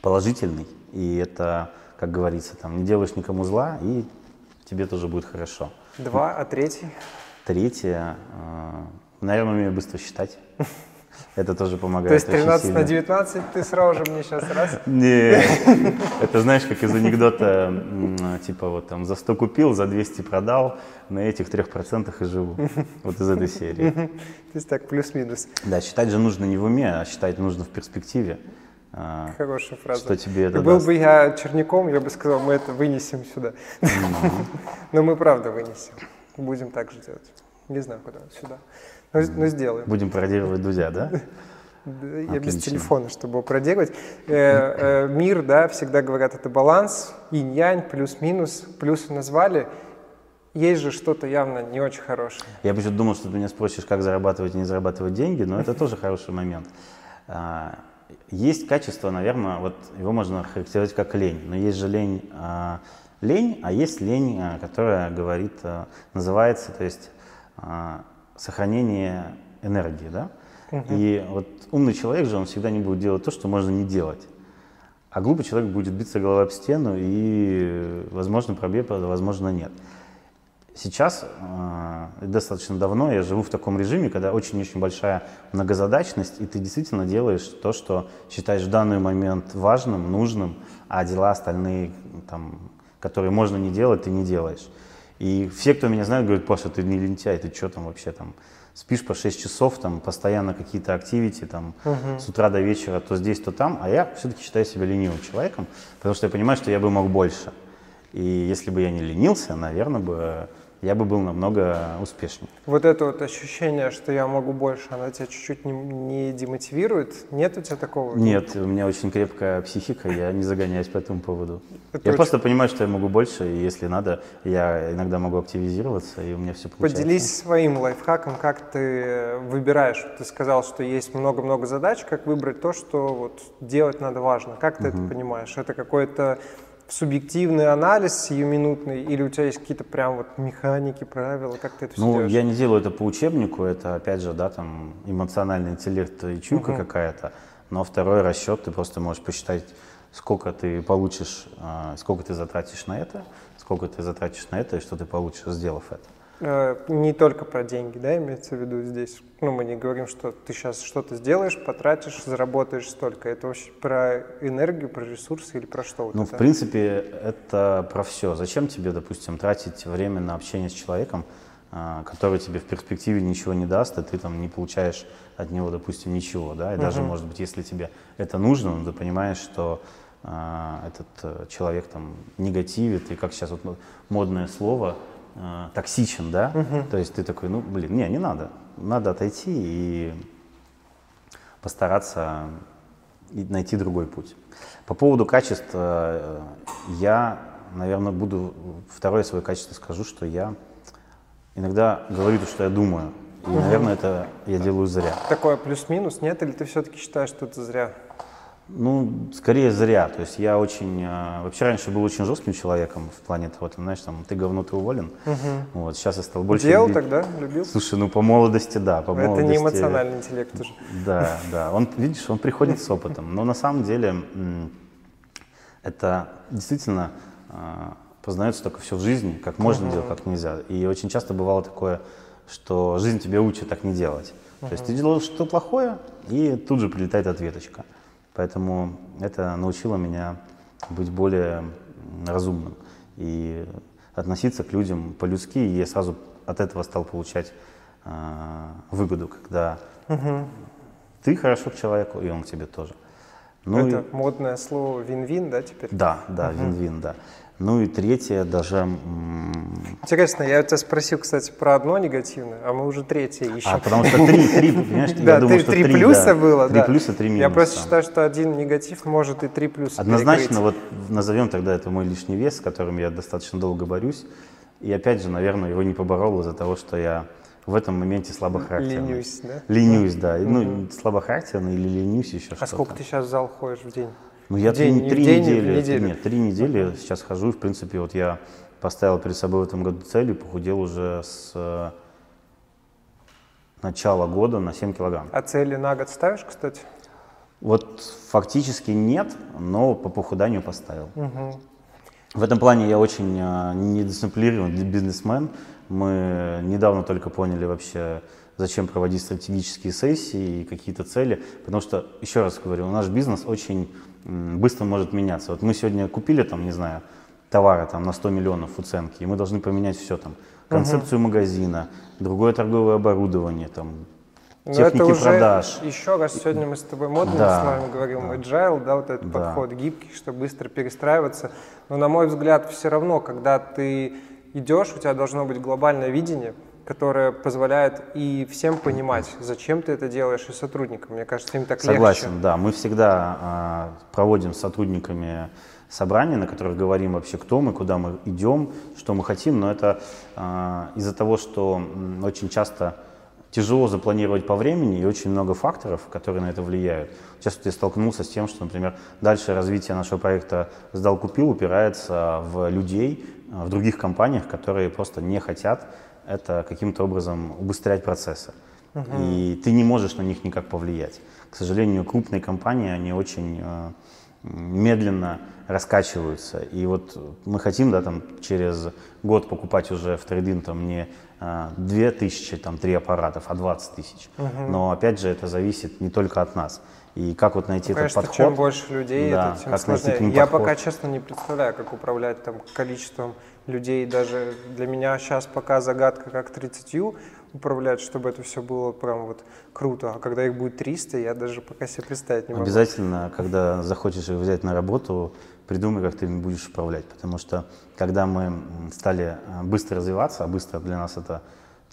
положительный. И это, как говорится, там, не делаешь никому зла, и тебе тоже будет хорошо. Два, а третий? Третье, э, наверное, умею быстро считать. Это тоже помогает. То есть очень 13 сильно. на 19 ты сразу же мне сейчас раз. Не, это знаешь, как из анекдота, типа вот там за 100 купил, за 200 продал, на этих трех процентах и живу. Вот из этой серии. То есть так, плюс-минус. Да, считать же нужно не в уме, а считать нужно в перспективе. А, Хорошая фраза. Что тебе это был даст? бы я черняком, я бы сказал, мы это вынесем сюда. Но мы правда вынесем. Будем так же делать. Не знаю, куда, сюда. Но, но сделаем. Будем пародировать Дудя, да? Я без Отлично. телефона, чтобы его проделать. Э, э, мир, да, всегда говорят, это баланс, инь-янь, плюс-минус, плюсы назвали. Есть же что-то явно не очень хорошее. Я почему-то думал, что ты меня спросишь, как зарабатывать и не зарабатывать деньги, но это тоже хороший момент. Есть качество, наверное, вот его можно характеризовать как лень, но есть же лень, а, лень, а есть лень, а, которая говорит, а, называется, то есть а, сохранение энергии, да? И вот умный человек же, он всегда не будет делать то, что можно не делать. А глупый человек будет биться головой об стену, и, возможно, пробьет, возможно, нет. Сейчас, э, достаточно давно, я живу в таком режиме, когда очень-очень большая многозадачность, и ты действительно делаешь то, что считаешь в данный момент важным, нужным, а дела остальные, там, которые можно не делать, ты не делаешь. И все, кто меня знает, говорят, Паша, ты не лентяй, ты что там вообще там, спишь по 6 часов, там, постоянно какие-то активити, там, с утра до вечера, то здесь, то там, а я все-таки считаю себя ленивым человеком, потому что я понимаю, что я бы мог больше. И если бы я не ленился, наверное, бы я бы был намного успешнее. Вот это вот ощущение, что я могу больше, оно тебя чуть-чуть не, не демотивирует? Нет у тебя такого? Нет, у меня очень крепкая психика, я не загоняюсь по этому поводу. Это я очень- просто понимаю, что я могу больше, и если надо, я иногда могу активизироваться, и у меня все получается. Поделись своим лайфхаком, как ты выбираешь. Ты сказал, что есть много-много задач, как выбрать то, что вот делать надо важно. Как ты это понимаешь? Это какой-то субъективный анализ сиюминутный, или у тебя есть какие-то прям вот механики, правила, как ты это все Ну, делаешь? я не делаю это по учебнику, это, опять же, да, там, эмоциональный интеллект и чуйка какая-то, но второй расчет, ты просто можешь посчитать, сколько ты получишь, а, сколько ты затратишь на это, сколько ты затратишь на это, и что ты получишь, сделав это. Э, Не только про деньги, да, имеется в виду здесь. Ну, мы не говорим, что ты сейчас что-то сделаешь, потратишь, заработаешь столько. Это вообще про энергию, про ресурсы или про что? вот Ну, это? в принципе, это про все. Зачем тебе, допустим, тратить время на общение с человеком, а, который тебе в перспективе ничего не даст, и ты там не получаешь от него, допустим, ничего, да? И даже, может быть, если тебе это нужно, но ты понимаешь, что а, этот э, человек там негативит, и как сейчас вот мо- модное слово, а, токсичен, да? То есть ты такой, ну, блин, не, не надо. Надо отойти и постараться найти другой путь. По поводу качеств, э, я, наверное, буду второе свое качество скажу, что я иногда говорю то, что я думаю. И, наверное, это я делаю зря. Такое плюс-минус, нет? Или ты все-таки считаешь, что это зря? Ну, скорее зря. То есть я очень... э, Вообще раньше был очень жестким человеком в плане того, там, знаешь, там, ты говно, ты уволен. Вот, сейчас я стал больше... Делал любить- тогда? Любил? Слушай, ну по молодости, да, по это молодости. не эмоциональный интеллект уже. Да, да. Он, видишь, он приходит с опытом. Но на самом деле это действительно а, познается только все в жизни, как можно делать, как нельзя. И очень часто бывало такое, что жизнь тебя учит так не делать. То есть ты делаешь что-то плохое, и тут же прилетает ответочка. Поэтому это научило меня быть более разумным и относиться к людям по-людски. И я сразу от этого стал получать а, выгоду, когда ты хорошо к человеку, и он к тебе тоже. Ну и- это модное слово вин-вин, да, теперь? да, да, вин-вин, да. Ну и третье, даже... Интересно, я у тебя спросил, кстати, про одно негативное, а мы уже третье ищем. А, потому что три, три, понимаешь, Да, я думаю, три, что три три, плюса да. было, Три да. плюса, три минуса. Я просто считаю, что один негатив может и три плюса Однозначно, вот назовем тогда это мой лишний вес, с которым я достаточно долго борюсь. И опять же, наверное, его не поборол из-за того, что я в этом моменте слабохарактерный. Ленюсь, да? Ленюсь, да. Ну, слабохарактерный или ленюсь еще что-то. А сколько ты сейчас в зал ходишь в день? Ну, я день, три, три день, недели, неделю? нет, три недели сейчас хожу, и, в принципе, вот я поставил перед собой в этом году цель и похудел уже с э, начала года на 7 килограмм. А цели на год ставишь, кстати? Вот фактически нет, но по похуданию поставил. В этом плане я очень э, недисциплинированный бизнесмен. Мы недавно только поняли вообще, зачем проводить стратегические сессии и какие-то цели, потому что, еще раз говорю, наш бизнес очень быстро может меняться. Вот мы сегодня купили там, не знаю, товары там на 100 миллионов уценки, и мы должны поменять все там, концепцию угу. магазина, другое торговое оборудование, там, но техники это уже продаж. Еще раз, сегодня мы с тобой модно да, с вами говорим да. agile, да, вот этот да. подход гибкий, чтобы быстро перестраиваться. Но на мой взгляд, все равно, когда ты идешь, у тебя должно быть глобальное видение, которое позволяет и всем понимать, зачем ты это делаешь, и сотрудникам. Мне кажется, им так Согласен, легче. да. Мы всегда э, проводим с сотрудниками собрания, на которых говорим вообще, кто мы, куда мы идем, что мы хотим, но это э, из-за того, что очень часто тяжело запланировать по времени и очень много факторов, которые на это влияют. Сейчас вот я столкнулся с тем, что, например, дальше развитие нашего проекта «Сдал-купил» упирается в людей в других компаниях, которые просто не хотят это каким-то образом убыстрять процессы. Угу. И ты не можешь на них никак повлиять. К сожалению, крупные компании, они очень э, медленно раскачиваются. И вот мы хотим, да, там, через год покупать уже в трейдин там не две тысячи, там, три аппаратов, а 20 тысяч. Угу. Но опять же это зависит не только от нас. И как вот найти ну, этот конечно, подход? чем больше людей, да, это тем сложнее. Я подход. пока, честно, не представляю, как управлять там количеством людей. Даже для меня сейчас пока загадка, как 30 управлять, чтобы это все было прям вот круто. А когда их будет 300, я даже пока себе представить не могу. Обязательно, когда захочешь их взять на работу, придумай, как ты ими будешь управлять. Потому что когда мы стали э, быстро развиваться, а быстро для нас это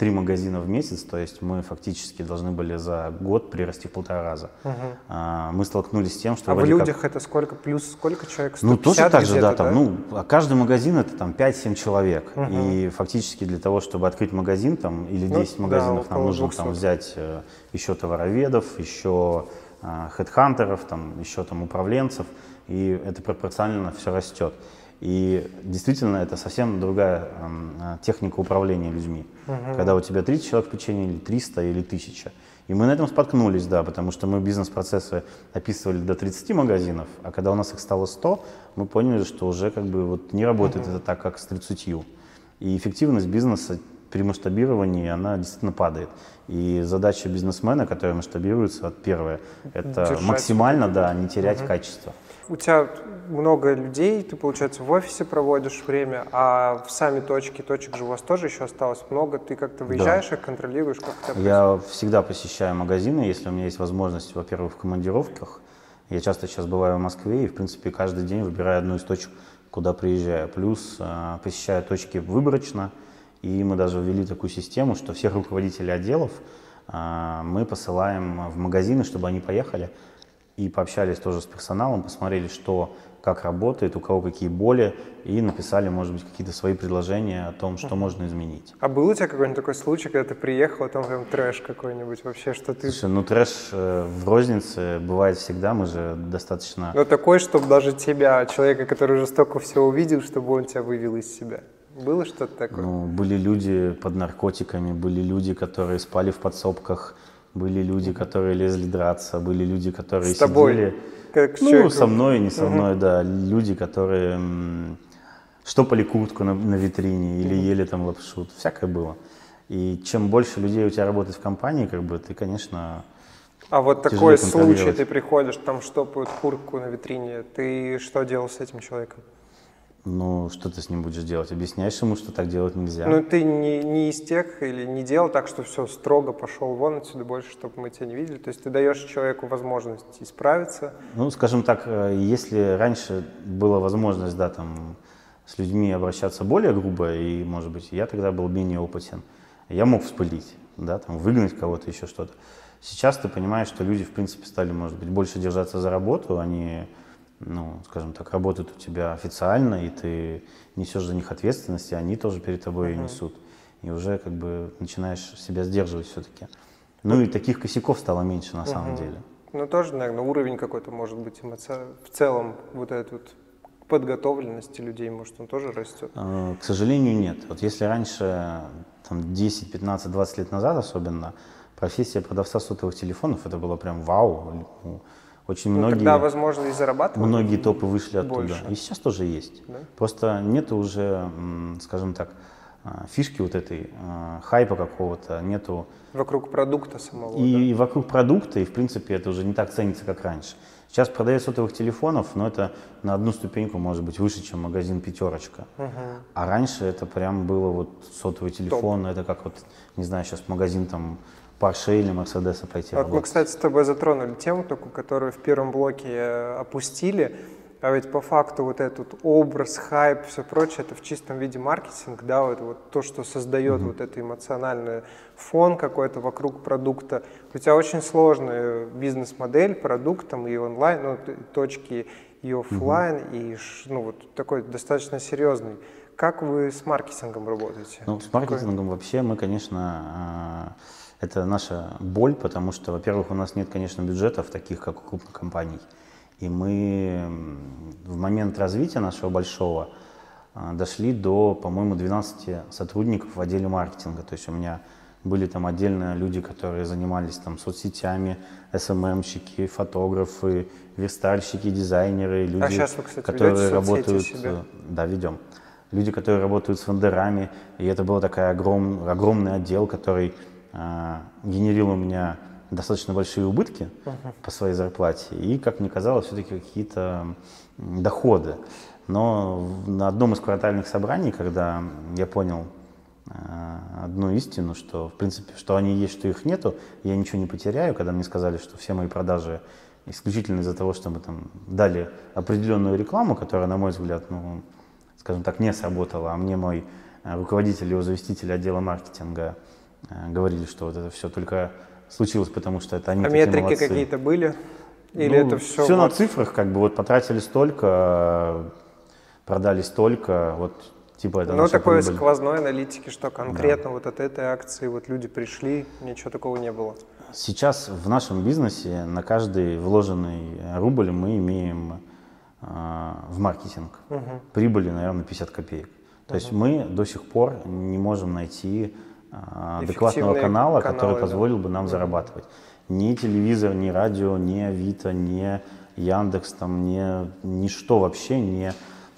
три магазина в месяц, то есть мы фактически должны были за год прирасти в полтора раза. Угу. А, мы столкнулись с тем, что... А в людях как... это сколько? Плюс сколько человек? Ну, тоже так же, да, там, да? ну, а каждый магазин это там 5-7 человек. Угу. И фактически для того, чтобы открыть магазин там или 10 ну, магазинов, да, нам нужно 200. там взять э, еще товароведов, еще э, хедхантеров, там, еще там управленцев, и это пропорционально все растет. И действительно, это совсем другая э, техника управления людьми. Угу. Когда у тебя 30 человек в печенье, или 300, или 1000. И мы на этом споткнулись, да, потому что мы бизнес-процессы описывали до 30 магазинов, а когда у нас их стало 100, мы поняли, что уже как бы вот не работает угу. это так, как с 30. И эффективность бизнеса при масштабировании, она действительно падает. И задача бизнесмена, которая масштабируется, первое, это Держать максимально, да, не терять угу. качество у тебя много людей, ты, получается, в офисе проводишь время, а в сами точки, точек же у вас тоже еще осталось много, ты как-то выезжаешь да. их, контролируешь, как это Я всегда посещаю магазины, если у меня есть возможность, во-первых, в командировках. Я часто сейчас бываю в Москве и, в принципе, каждый день выбираю одну из точек, куда приезжаю. Плюс э, посещаю точки выборочно, и мы даже ввели такую систему, что всех руководителей отделов э, мы посылаем в магазины, чтобы они поехали, и пообщались тоже с персоналом, посмотрели, что, как работает, у кого какие боли, и написали, может быть, какие-то свои предложения о том, что можно изменить. А был у тебя какой-нибудь такой случай, когда ты приехал, а там прям трэш какой-нибудь вообще, что ты... Слушай, ну трэш э, в рознице бывает всегда, мы же достаточно... Ну такой, чтобы даже тебя, человека, который уже столько всего увидел, чтобы он тебя вывел из себя. Было что-то такое? Ну, были люди под наркотиками, были люди, которые спали в подсобках, были люди, которые лезли драться, были люди, которые с тобой, сидели... Как ну, человеком. со мной, не со мной, угу. да. Люди, которые м, штопали куртку на, на витрине или угу. ели там лапшу. Всякое было. И чем больше людей у тебя работает в компании, как бы ты, конечно, а вот такой случай, ты приходишь, там штопают куртку на витрине, ты что делал с этим человеком? Ну, что ты с ним будешь делать? Объясняешь ему, что так делать нельзя? Ну, ты не, не из тех или не делал так, что все строго пошел вон отсюда больше, чтобы мы тебя не видели. То есть ты даешь человеку возможность исправиться. Ну, скажем так, э, если раньше была возможность, да, там, с людьми обращаться более грубо, и, может быть, я тогда был менее опытен, я мог вспылить, да, там, выгнать кого-то, еще что-то. Сейчас ты понимаешь, что люди, в принципе, стали, может быть, больше держаться за работу, они ну, скажем так, работают у тебя официально, и ты несешь за них ответственность, и они тоже перед тобой uh-huh. несут. И уже как бы начинаешь себя сдерживать все-таки. Ну и таких косяков стало меньше на uh-huh. самом деле. Ну тоже, наверное, уровень какой-то может быть эмоци... в целом вот этот вот подготовленности людей, может, он тоже растет? А, к сожалению, нет. Вот если раньше, там, 10, 15, 20 лет назад особенно, профессия продавца сотовых телефонов, это было прям вау. Очень ну, многие, тогда, возможно, и зарабатывать Многие топы вышли оттуда. Больше. И сейчас тоже есть. Да? Просто нет уже, скажем так, а, фишки вот этой, а, хайпа какого-то, нету. Вокруг продукта самого. И, да? и вокруг продукта, и в принципе это уже не так ценится, как раньше. Сейчас продавец сотовых телефонов, но это на одну ступеньку может быть выше, чем магазин «Пятерочка». Угу. А раньше это прям было вот сотовый телефон, Топ. это как вот, не знаю, сейчас магазин там Porsche или Мерседеса пойти Вот мы, кстати, с тобой затронули тему такую, которую в первом блоке э, опустили. А ведь по факту вот этот образ, хайп, все прочее, это в чистом виде маркетинг, да, вот, вот то, что создает mm-hmm. вот это эмоциональный фон какой-то вокруг продукта. У тебя очень сложная бизнес-модель продуктом и онлайн, ну, точки и офлайн, mm-hmm. и ну, вот такой достаточно серьезный. Как вы с маркетингом работаете? Ну, с маркетингом Какой? вообще мы, конечно, а, это наша боль, потому что, во-первых, у нас нет, конечно, бюджетов таких, как у крупных компаний. И мы в момент развития нашего большого а, дошли до, по-моему, 12 сотрудников в отделе маркетинга. То есть у меня были там отдельно люди, которые занимались там соцсетями, СММщики, фотографы, верстальщики, дизайнеры, люди, а сейчас вы, кстати, которые работают, себе? да, ведем, люди, которые работают с вендорами, и это был такой огром, огромный отдел, который генерил у меня достаточно большие убытки uh-huh. по своей зарплате и, как мне казалось, все-таки какие-то доходы. Но на одном из квартальных собраний, когда я понял э, одну истину, что, в принципе, что они есть, что их нету, я ничего не потеряю, когда мне сказали, что все мои продажи исключительно из-за того, что мы там дали определенную рекламу, которая, на мой взгляд, ну, скажем так, не сработала, а мне мой э, руководитель и заместитель отдела маркетинга говорили, что вот это все только случилось, потому что это они А метрики какие-то были? Или ну, это все? Все вот... на цифрах, как бы вот потратили столько, продали столько, вот типа это Ну, такой прибыль. сквозной аналитики, что конкретно да. вот от этой акции вот люди пришли, ничего такого не было. Сейчас в нашем бизнесе на каждый вложенный рубль мы имеем э, в маркетинг. Угу. Прибыли, наверное, 50 копеек. То угу. есть мы до сих пор не можем найти адекватного канала, каналы, который да. позволил бы нам зарабатывать. Ни телевизор, ни радио, ни Авито, ни Яндекс, там, ни, ничто вообще не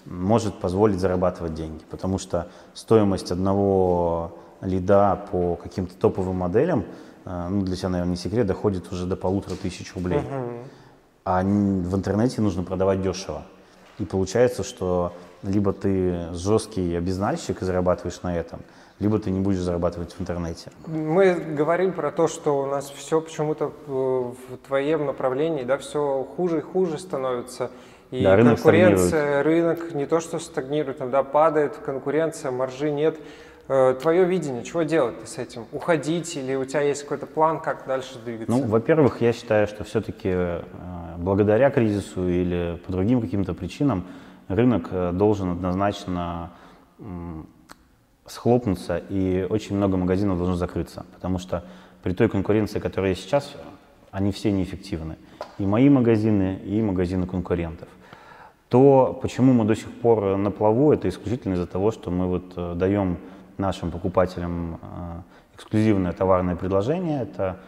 может позволить зарабатывать деньги, потому что стоимость одного лида по каким-то топовым моделям, а, ну, для тебя, наверное, не секрет, доходит уже до полутора тысяч рублей. Uh-huh. А в интернете нужно продавать дешево. И получается, что либо ты жесткий обезнальщик и зарабатываешь на этом, либо ты не будешь зарабатывать в интернете. Мы говорим про то, что у нас все почему-то в твоем направлении, да, все хуже и хуже становится. И да, рынок конкуренция, рынок не то что стагнирует, иногда падает, конкуренция, маржи нет. Э, Твое видение, чего делать с этим? Уходить или у тебя есть какой-то план, как дальше двигаться? Ну, во-первых, я считаю, что все-таки э, благодаря кризису или по другим каким-то причинам рынок э, должен однозначно схлопнуться, и очень много магазинов должно закрыться, потому что при той конкуренции, которая есть сейчас, они все неэффективны. И мои магазины, и магазины конкурентов. То, почему мы до сих пор на плаву, это исключительно из-за того, что мы вот э, даем нашим покупателям э, эксклюзивное товарное предложение. Это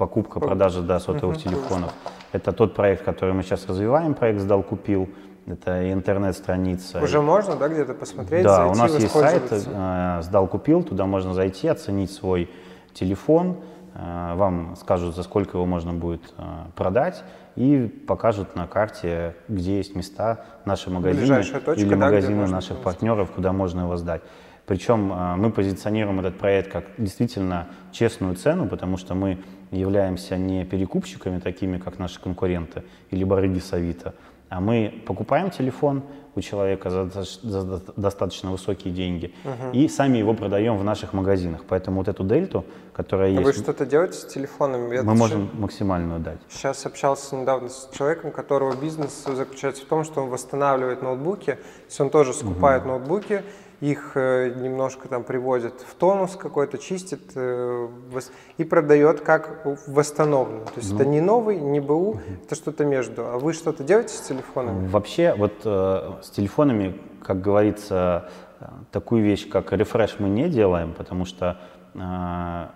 покупка, продажа да, сотовых телефонов. Это тот проект, который мы сейчас развиваем, проект «Сдал, купил». Это интернет-страница. Уже можно, да, где-то посмотреть? Да, зайти, у нас есть сайт э, «Сдал, купил», туда можно зайти, оценить свой телефон, э, вам скажут, за сколько его можно будет э, продать, и покажут на карте, где есть места, наши магазины точка, или магазины да, наших партнеров, куда можно его сдать. Причем э, мы позиционируем этот проект как действительно честную цену, потому что мы являемся не перекупщиками такими, как наши конкуренты или барыги с Авито, а мы покупаем телефон у человека за, за достаточно высокие деньги угу. и сами его продаем в наших магазинах. Поэтому вот эту дельту, которая а есть... Вы что-то делаете с телефонами? Это мы можем же... максимальную дать. Сейчас общался недавно с человеком, которого бизнес заключается в том, что он восстанавливает ноутбуки, то есть он тоже скупает угу. ноутбуки, их э, немножко там приводит в тонус какой-то, чистит э, и продает как восстановленный. То есть ну, это не новый, не БУ, угу. это что-то между. А вы что-то делаете с телефонами? Вообще вот э, с телефонами, как говорится, такую вещь, как рефреш мы не делаем, потому что э,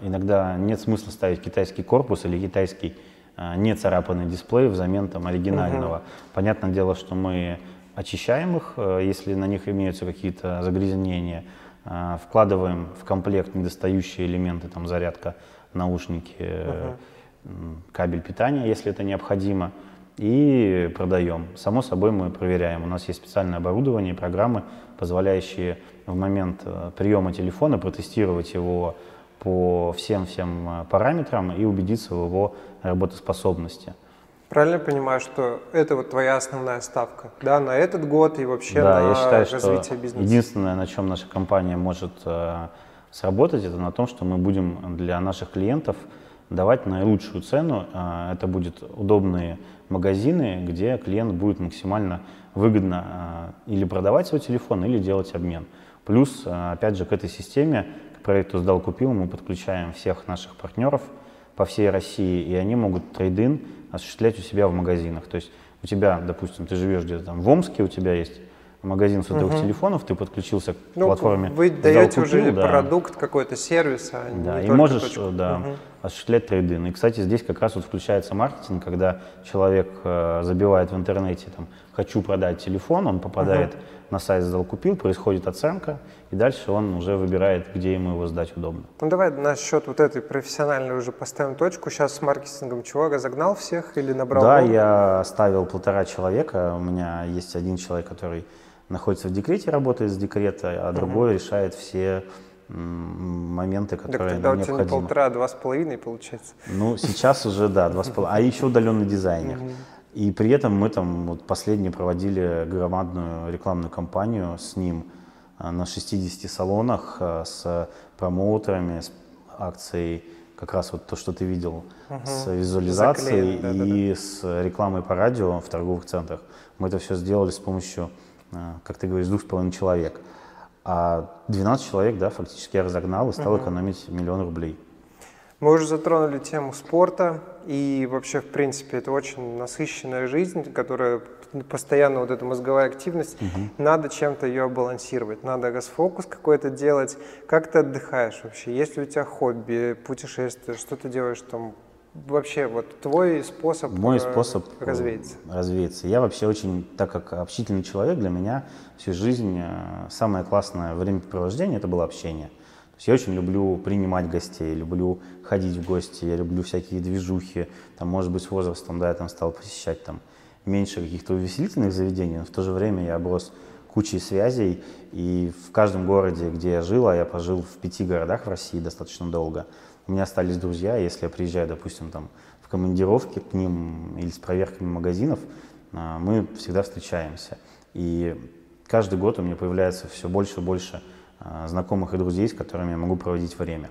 иногда нет смысла ставить китайский корпус или китайский э, не царапанный дисплей взамен там оригинального. Угу. Понятное дело, что мы очищаем их, э, если на них имеются какие-то загрязнения, э, вкладываем в комплект недостающие элементы, там зарядка, наушники, uh-huh. кабель питания, если это необходимо, и продаем. Само собой мы проверяем. У нас есть специальное оборудование, программы, позволяющие в момент приема телефона протестировать его по всем-всем параметрам и убедиться в его работоспособности. Правильно понимаю, что это вот твоя основная ставка, да, на этот год и вообще да, на я считаю, развитие что бизнеса? Единственное, на чем наша компания может э, сработать, это на том, что мы будем для наших клиентов давать наилучшую цену. Э, это будут удобные магазины, где клиент будет максимально выгодно э, или продавать свой телефон, или делать обмен. Плюс, э, опять же, к этой системе, к проекту «Сдал, купил» мы подключаем всех наших партнеров по всей России, и они могут трейдинг осуществлять у себя в магазинах. То есть у тебя, допустим, ты живешь где-то там в Омске, у тебя есть магазин сотовых угу. телефонов, ты подключился к ну, платформе. Вы даете купил, уже да. продукт, какой-то сервис, а да, и можешь точку. да, угу. Осуществлять трейдинг. И, кстати, здесь как раз вот включается маркетинг, когда человек э, забивает в интернете там «хочу продать телефон», он попадает угу на сайт сдал, купил, происходит оценка, и дальше он уже выбирает, где ему его сдать удобно. Ну давай насчет вот этой профессиональной уже поставим точку. Сейчас с маркетингом чего, разогнал всех или набрал? Да, новых? я оставил полтора человека. У меня есть один человек, который находится в декрете, работает с декрета, а другой угу. решает все моменты, которые так тогда необходимы. у тебя не полтора, два с половиной получается. Ну, сейчас уже, да, два с половиной. А еще удаленный дизайнер. И при этом мы там вот последние проводили громадную рекламную кампанию с ним а, на 60 салонах а, с промоутерами, с акцией, как раз вот то, что ты видел, угу. с визуализацией Заклеен, да, и да, да. с рекламой по радио в торговых центрах. Мы это все сделали с помощью, а, как ты говоришь, двух с половиной человек. А 12 человек, да, фактически я разогнал и стал угу. экономить миллион рублей. Мы уже затронули тему спорта, и вообще, в принципе, это очень насыщенная жизнь, которая постоянно вот эта мозговая активность, угу. надо чем-то ее балансировать, надо расфокус какой-то делать. Как ты отдыхаешь вообще? Есть ли у тебя хобби, путешествия, что ты делаешь там? Вообще, вот твой способ, Мой э, способ развеяться. развеяться. Я вообще очень, так как общительный человек, для меня всю жизнь э, самое классное времяпровождение это было общение. То есть я очень люблю принимать гостей, люблю ходить в гости, я люблю всякие движухи. Там, может быть, с возрастом, да, я там стал посещать там меньше каких-то увеселительных заведений, но в то же время я оброс кучей связей, и в каждом городе, где я жил, а я пожил в пяти городах в России достаточно долго, у меня остались друзья, если я приезжаю, допустим, там, в командировки к ним или с проверками магазинов, а, мы всегда встречаемся. И каждый год у меня появляется все больше и больше а, знакомых и друзей, с которыми я могу проводить время.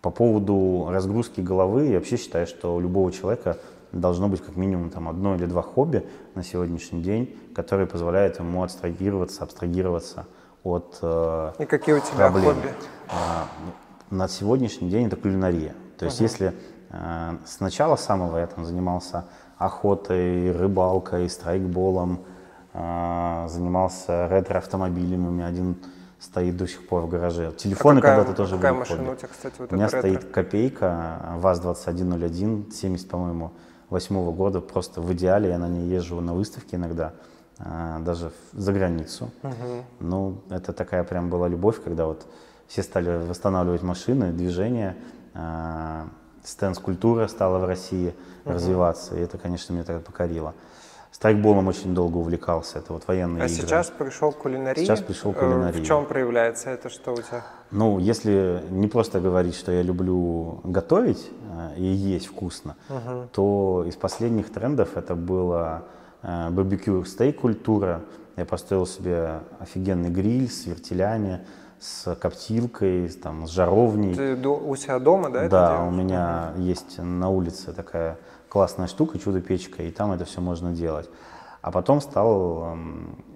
По поводу разгрузки головы, я вообще считаю, что у любого человека должно быть как минимум там, одно или два хобби на сегодняшний день, которые позволяют ему абстрагироваться, абстрагироваться от э, И какие у тебя проблем. хобби? А, на сегодняшний день это кулинария. То есть uh-huh. если э, с начала самого я там занимался охотой, рыбалкой, страйкболом, э, занимался ретро-автомобилями, у меня один стоит до сих пор в гараже. Телефоны а когда-то тоже какая были. машина у тебя, кстати, вот У меня стоит копейка, ВАЗ-2101, 70, по-моему, восьмого года, просто в идеале. Я на ней езжу на выставке иногда, а, даже за границу. Угу. Ну, это такая прям была любовь, когда вот все стали восстанавливать машины, движение, а, стенд-скульптура стала в России угу. развиваться, и это, конечно, меня тогда покорило. Страйкболом очень долго увлекался, это вот военные а игры. А сейчас пришел к кулинарии? Сейчас пришел к кулинарии. В чем проявляется это, что у тебя? Ну, если не просто говорить, что я люблю готовить э, и есть вкусно, угу. то из последних трендов это было э, барбекю стейк культура. Я построил себе офигенный гриль с вертелями, с коптилкой, там, с жаровней. Ты у себя дома, да? Да, у меня есть на улице такая классная штука, чудо-печка, и там это все можно делать. А потом стал э,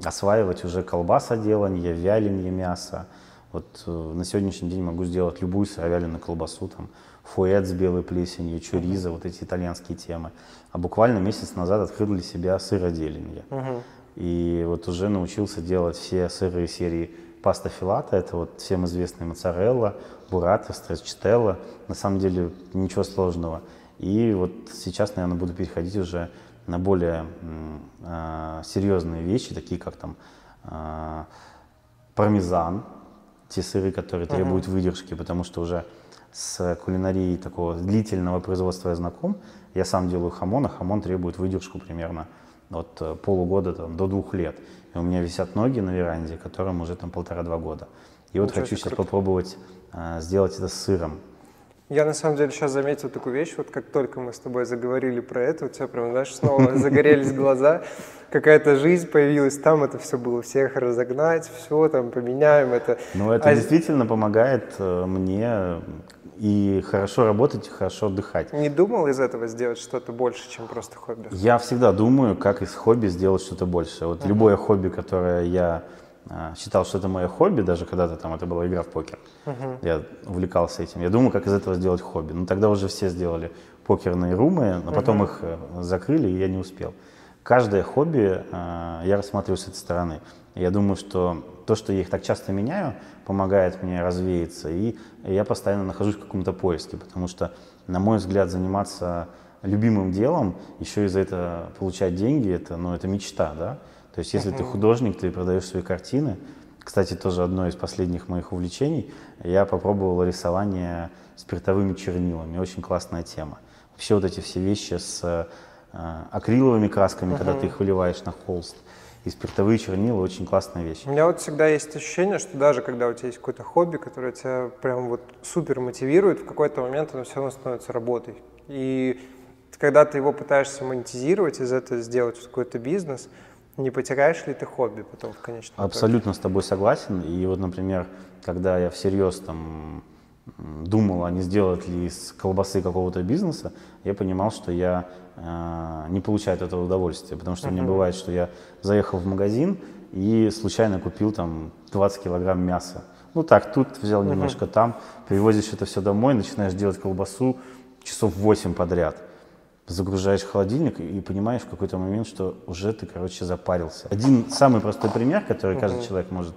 осваивать уже колбаса делание, вяленье мяса. Вот э, на сегодняшний день могу сделать любую сыровяленую колбасу, там, фуэт с белой плесенью, чуриза, uh-huh. вот эти итальянские темы. А буквально месяц назад открыл для себя сыроделение. Uh-huh. И вот уже научился делать все сырые серии паста филата, это вот всем известная моцарелла, бурата, стресчителла. На самом деле ничего сложного. И вот сейчас, наверное, буду переходить уже на более э, серьезные вещи, такие как там э, пармезан, те сыры, которые требуют uh-huh. выдержки, потому что уже с кулинарией такого длительного производства я знаком. Я сам делаю хамон, а хамон требует выдержку примерно от э, полугода там, до двух лет. И у меня висят ноги на веранде, которым уже там полтора-два года. И вот хочу сейчас круто. попробовать э, сделать это с сыром. Я на самом деле сейчас заметил такую вещь, вот как только мы с тобой заговорили про это, у тебя прям, знаешь, снова загорелись глаза, какая-то жизнь появилась, там это все было, всех разогнать, все там поменяем это. Ну это а... действительно помогает э, мне и хорошо работать, и хорошо отдыхать. Не думал из этого сделать что-то больше, чем просто хобби? Я всегда думаю, как из хобби сделать что-то больше. Вот uh-huh. любое хобби, которое я а, считал, что это мое хобби, даже когда-то там это была игра в покер. Uh-huh. Я увлекался этим. Я думал, как из этого сделать хобби. Но тогда уже все сделали покерные румы, но потом uh-huh. их э, закрыли, и я не успел. Каждое хобби э, я рассматриваю с этой стороны. Я думаю, что то, что я их так часто меняю, помогает мне развеяться, и я постоянно нахожусь в каком-то поиске, потому что, на мой взгляд, заниматься любимым делом, еще и за это получать деньги, это, ну, это мечта, да? То есть если ты художник, ты продаешь свои картины. Кстати, тоже одно из последних моих увлечений. Я попробовал рисование спиртовыми чернилами. Очень классная тема. Вообще вот эти все вещи с э, акриловыми красками, uh-huh. когда ты их выливаешь на холст. И спиртовые чернила очень классная вещь. У меня вот всегда есть ощущение, что даже когда у тебя есть какое-то хобби, которое тебя прям вот супер мотивирует, в какой-то момент оно все равно становится работой. И когда ты его пытаешься монетизировать, из этого сделать какой-то бизнес, не потеряешь ли ты хобби потом в конечном Абсолютно итоге? с тобой согласен. И вот, например, когда я всерьез там думал, а не сделать ли из колбасы какого-то бизнеса, я понимал, что я э, не получаю от этого удовольствия. Потому что uh-huh. мне бывает, что я заехал в магазин и случайно купил там 20 килограмм мяса. Ну так, тут взял немножко, uh-huh. там, привозишь это все домой, начинаешь делать колбасу часов 8 подряд загружаешь холодильник и понимаешь в какой-то момент, что уже ты, короче, запарился. Один самый простой пример, который каждый человек может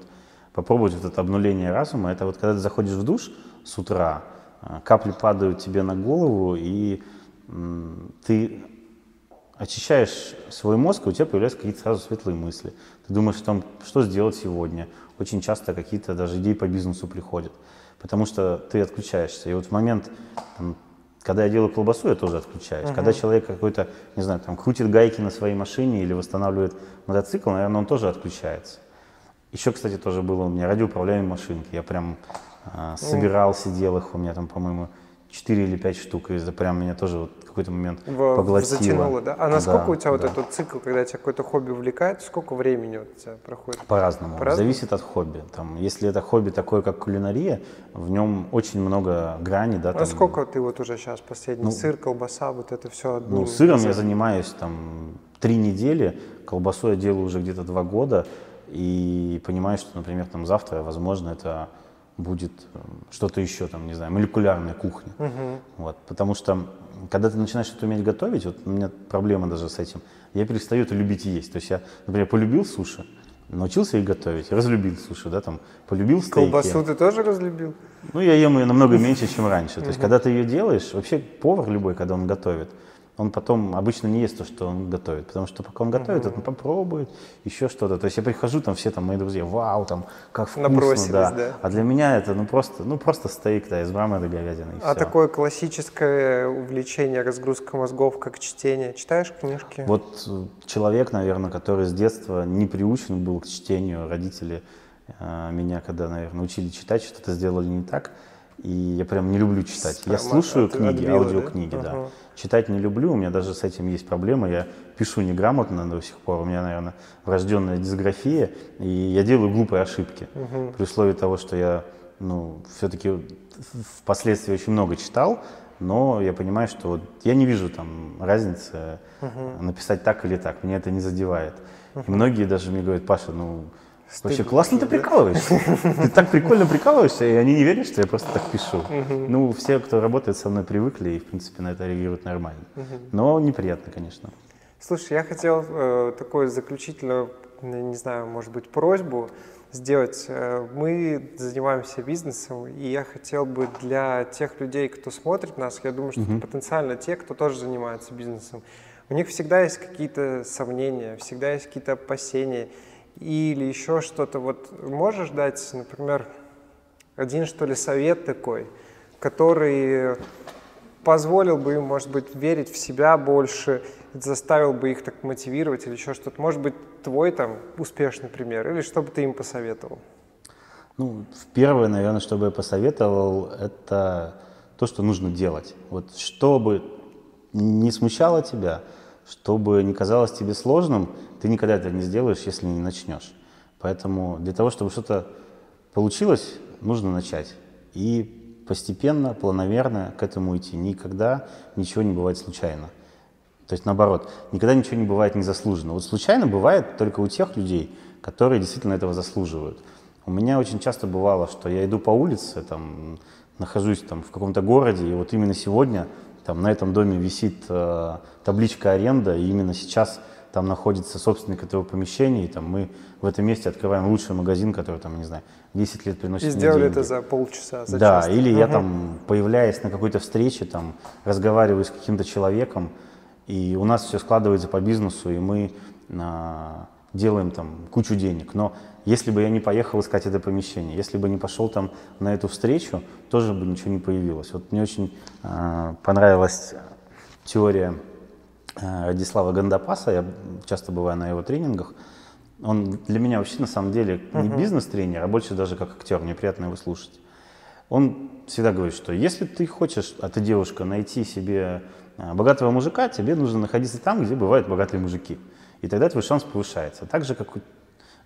попробовать, вот это обнуление разума, это вот когда ты заходишь в душ с утра, а, капли падают тебе на голову, и ты очищаешь свой мозг, и у тебя появляются какие-то сразу светлые мысли. Ты думаешь о том, что сделать сегодня. Очень часто какие-то даже идеи по бизнесу приходят, потому что ты отключаешься. И вот в момент там, когда я делаю колбасу, я тоже отключаюсь. Uh-huh. Когда человек какой-то, не знаю, там, крутит гайки на своей машине или восстанавливает мотоцикл, наверное, он тоже отключается. Еще, кстати, тоже было у меня радиоуправляемые машинки. Я прям собирал, сидел их, у меня там, по-моему, 4 или 5 штук, и это прям меня тоже вот в какой-то момент в, поглотило. Затянуло, да? А насколько да, у тебя да. вот этот цикл, когда тебя какой-то хобби увлекает, сколько времени вот у тебя проходит? По-разному. По Зависит от хобби. Там, если это хобби такое, как кулинария, в нем очень много граней. Да, а там... сколько ты вот уже сейчас последний? Ну, Сыр, колбаса, вот это все одно? Ну, сыром я занимаюсь там три недели, колбасу я делаю уже где-то два года, и понимаю, что, например, там завтра, возможно, это будет э, что-то еще, там, не знаю, молекулярная кухня. Uh-huh. Вот, потому что, когда ты начинаешь что-то уметь готовить, вот у меня проблема даже с этим, я перестаю это любить есть. То есть я, например, полюбил суши, научился их готовить, разлюбил суши, да, там, полюбил стейки. Колбасу ты тоже разлюбил? Ну, я ем ее намного меньше, чем раньше. То есть, когда ты ее делаешь, вообще повар любой, когда он готовит, он потом обычно не ест то, что он готовит, потому что пока он готовит, uh-huh. он попробует еще что-то. То есть я прихожу, там все там мои друзья, вау, там как вкусно, да. да. А для меня это ну просто, ну просто стейк, да, из брамы говядины. а все. такое классическое увлечение, разгрузка мозгов, как чтение, читаешь книжки? Вот человек, наверное, который с детства не приучен был к чтению, родители э, меня, когда, наверное, учили читать, что-то сделали не так, и я прям не люблю читать. Прямо я слушаю от, книги, отбила, аудиокниги, да. да. Читать не люблю, у меня даже с этим есть проблема. Я пишу неграмотно до сих пор. У меня, наверное, врожденная дисграфия, и я делаю глупые ошибки. Угу. При условии того, что я, ну, все-таки впоследствии очень много читал, но я понимаю, что вот я не вижу там разницы угу. написать так или так. Меня это не задевает. Угу. И многие даже мне говорят, Паша, ну Вообще классно ты прикалываешься. Ты так прикольно прикалываешься, и они не верят, что я просто так пишу. Ну, все, кто работает со мной, привыкли и, в принципе, на это реагируют нормально. Но неприятно, конечно. Слушай, я хотел э, такую заключительную, не знаю, может быть, просьбу сделать. Э, мы занимаемся бизнесом, и я хотел бы для тех людей, кто смотрит нас, я думаю, что это потенциально те, кто тоже занимается бизнесом, у них всегда есть какие-то сомнения, всегда есть какие-то опасения или еще что-то. Вот можешь дать, например, один, что ли, совет такой, который позволил бы им, может быть, верить в себя больше, заставил бы их так мотивировать или еще что-то. Может быть, твой там успешный пример, или что бы ты им посоветовал? Ну, первое, наверное, что бы я посоветовал, это то, что нужно делать. Вот чтобы не смущало тебя, чтобы не казалось тебе сложным, ты никогда это не сделаешь, если не начнешь. Поэтому для того, чтобы что-то получилось, нужно начать. И постепенно, планомерно к этому идти. Никогда ничего не бывает случайно. То есть наоборот, никогда ничего не бывает незаслуженно. Вот случайно бывает только у тех людей, которые действительно этого заслуживают. У меня очень часто бывало, что я иду по улице, там, нахожусь там, в каком-то городе, и вот именно сегодня там, на этом доме висит э, табличка аренда, и именно сейчас там находится собственник этого помещения, и там мы в этом месте открываем лучший магазин, который там, не знаю, 10 лет приносит И сделали деньги. это за полчаса, за Да, час. или угу. я там, появляясь на какой-то встрече, там, разговариваю с каким-то человеком, и у нас все складывается по бизнесу, и мы а, делаем там кучу денег. Но если бы я не поехал искать это помещение, если бы не пошел там на эту встречу, тоже бы ничего не появилось. Вот мне очень а, понравилась теория Э, Радислава Гандапаса, я часто бываю на его тренингах. Он для меня вообще на самом деле не uh-huh. бизнес-тренер, а больше даже как актер, мне приятно его слушать. Он всегда говорит, что если ты хочешь, а ты девушка, найти себе э, богатого мужика, тебе нужно находиться там, где бывают богатые мужики. И тогда твой шанс повышается. Так же, как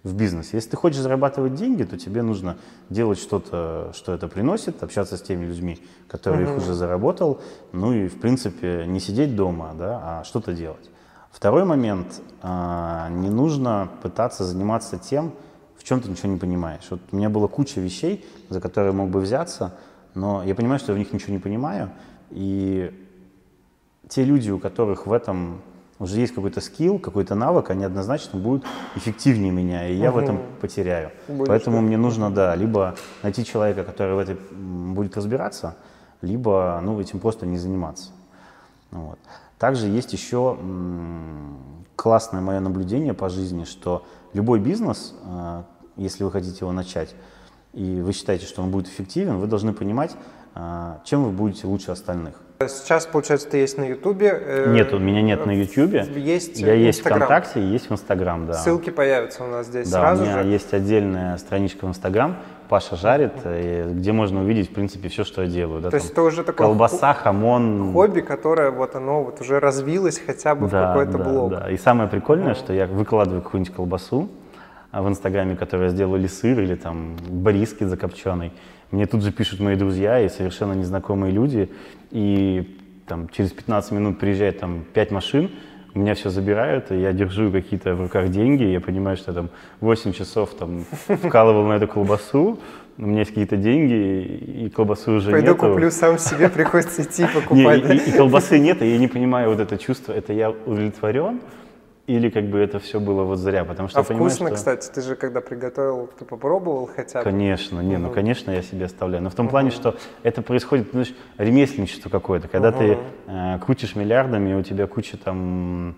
в бизнесе. Если ты хочешь зарабатывать деньги, то тебе нужно делать что-то, что это приносит, общаться с теми людьми, которые uh-huh. их уже заработал, ну и, в принципе, не сидеть дома, да, а что-то делать. Второй момент, а, не нужно пытаться заниматься тем, в чем ты ничего не понимаешь. Вот у меня была куча вещей, за которые мог бы взяться, но я понимаю, что я в них ничего не понимаю, и те люди, у которых в этом уже есть какой-то скилл, какой-то навык, они однозначно будут эффективнее меня, и я угу. в этом потеряю. Будет Поэтому что? мне нужно, да, либо найти человека, который в этом будет разбираться, либо, ну, этим просто не заниматься. Вот. Также есть еще классное мое наблюдение по жизни, что любой бизнес, а, если вы хотите его начать, и вы считаете, что он будет эффективен, вы должны понимать, а, чем вы будете лучше остальных. Сейчас, получается, ты есть на Ютубе. Э, нет, у меня нет на Ютубе. Есть Я есть Instagram. ВКонтакте есть в Инстаграм, да. Ссылки появятся у нас здесь да, сразу у меня же. есть отдельная страничка в Инстаграм, Паша жарит, э, где можно увидеть, в принципе, все, что я делаю. Да, То есть это уже такое колбаса, хамон. Хобби, которое вот оно вот уже развилось хотя бы да, в какой-то да, блог. Да. И самое прикольное, что я выкладываю какую-нибудь колбасу а, в Инстаграме, которую я сделал или сыр, или там бриски закопченый. Мне тут же пишут мои друзья и совершенно незнакомые люди. И там через 15 минут приезжает там 5 машин, у меня все забирают, и я держу какие-то в руках деньги, я понимаю, что я там 8 часов там вкалывал на эту колбасу, у меня есть какие-то деньги, и колбасы уже Пойду нету. куплю сам себе, приходится идти покупать. И колбасы нет, и я не понимаю вот это чувство, это я удовлетворен, или как бы это все было вот зря, потому что а вкусно, что... кстати, ты же когда приготовил, ты попробовал хотя бы? Конечно, не, угу. ну конечно я себе оставляю, но в том угу. плане, что это происходит, знаешь, ремесленничество какое-то, когда угу. ты э, крутишь миллиардами, у тебя куча там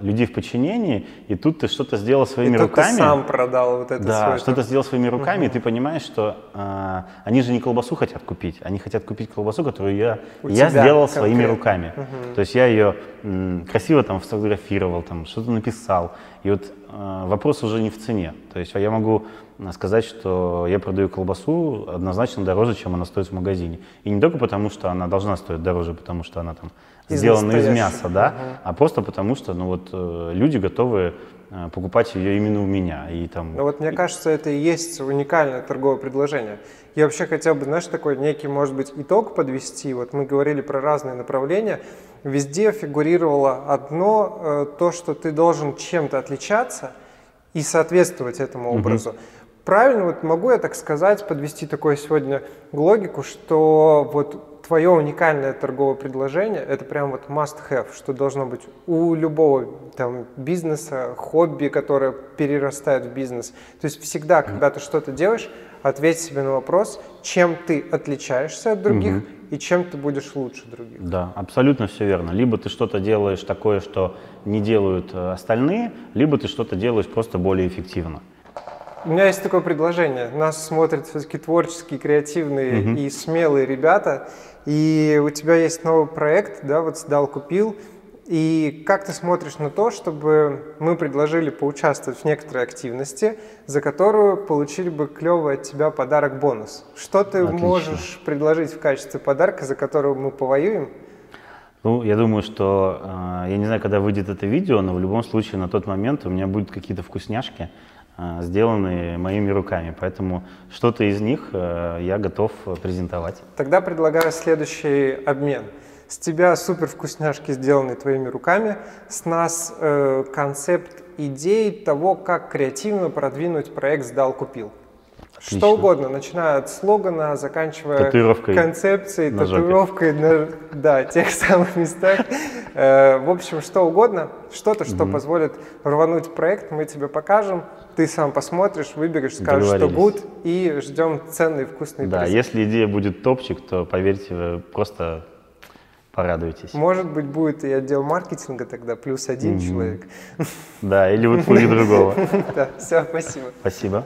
людей в подчинении, и тут ты что-то сделал своими и руками. Ты сам продал вот это. Да, что-то сделал своими руками, uh-huh. и ты понимаешь, что а, они же не колбасу хотят купить, они хотят купить колбасу, которую я, я сделал конкретно. своими руками. Uh-huh. То есть я ее м, красиво там сфотографировал, там что-то написал. И вот а, вопрос уже не в цене. То есть я могу сказать, что я продаю колбасу однозначно дороже, чем она стоит в магазине. И не только потому, что она должна стоить дороже, потому что она там из сделана из мяса, да, угу. а просто потому что, ну вот, э, люди готовы э, покупать ее именно у меня. И там... Ну вот мне кажется, это и есть уникальное торговое предложение. Я вообще хотел бы, знаешь, такой некий, может быть, итог подвести. Вот мы говорили про разные направления. Везде фигурировало одно, э, то, что ты должен чем-то отличаться и соответствовать этому образу. Угу. Правильно, вот могу я так сказать, подвести такой сегодня логику, что вот твое уникальное торговое предложение – это прям вот must-have, что должно быть у любого там, бизнеса, хобби, которое перерастает в бизнес. То есть всегда, когда ты что-то делаешь, ответь себе на вопрос, чем ты отличаешься от других mm-hmm. и чем ты будешь лучше других. Да, абсолютно все верно. Либо ты что-то делаешь такое, что не делают э, остальные, либо ты что-то делаешь просто более эффективно. У меня есть такое предложение. Нас смотрят все-таки творческие, креативные угу. и смелые ребята. И у тебя есть новый проект, да, вот «Сдал, купил». И как ты смотришь на то, чтобы мы предложили поучаствовать в некоторой активности, за которую получили бы клевый от тебя подарок-бонус? Что ты Отлично. можешь предложить в качестве подарка, за которого мы повоюем? Ну, я думаю, что, э, я не знаю, когда выйдет это видео, но в любом случае на тот момент у меня будут какие-то вкусняшки, э, сделанные моими руками. Поэтому что-то из них э, я готов презентовать. Тогда предлагаю следующий обмен – с тебя супер вкусняшки, сделанные твоими руками. С нас э, концепт идей того, как креативно продвинуть проект «Сдал, купил». Отлично. Что угодно, начиная от слогана, заканчивая татуировкой концепцией, на татуировкой на да, тех самых местах. Э, в общем, что угодно, что-то, что угу. позволит рвануть проект, мы тебе покажем. Ты сам посмотришь, выберешь, скажешь, что будет, и ждем ценный вкусный Да, презент. если идея будет топчик, то поверьте, вы просто порадуйтесь. Может быть, будет и отдел маркетинга тогда, плюс один mm-hmm. человек. Да, или вот пули другого. Да, все, спасибо. Спасибо.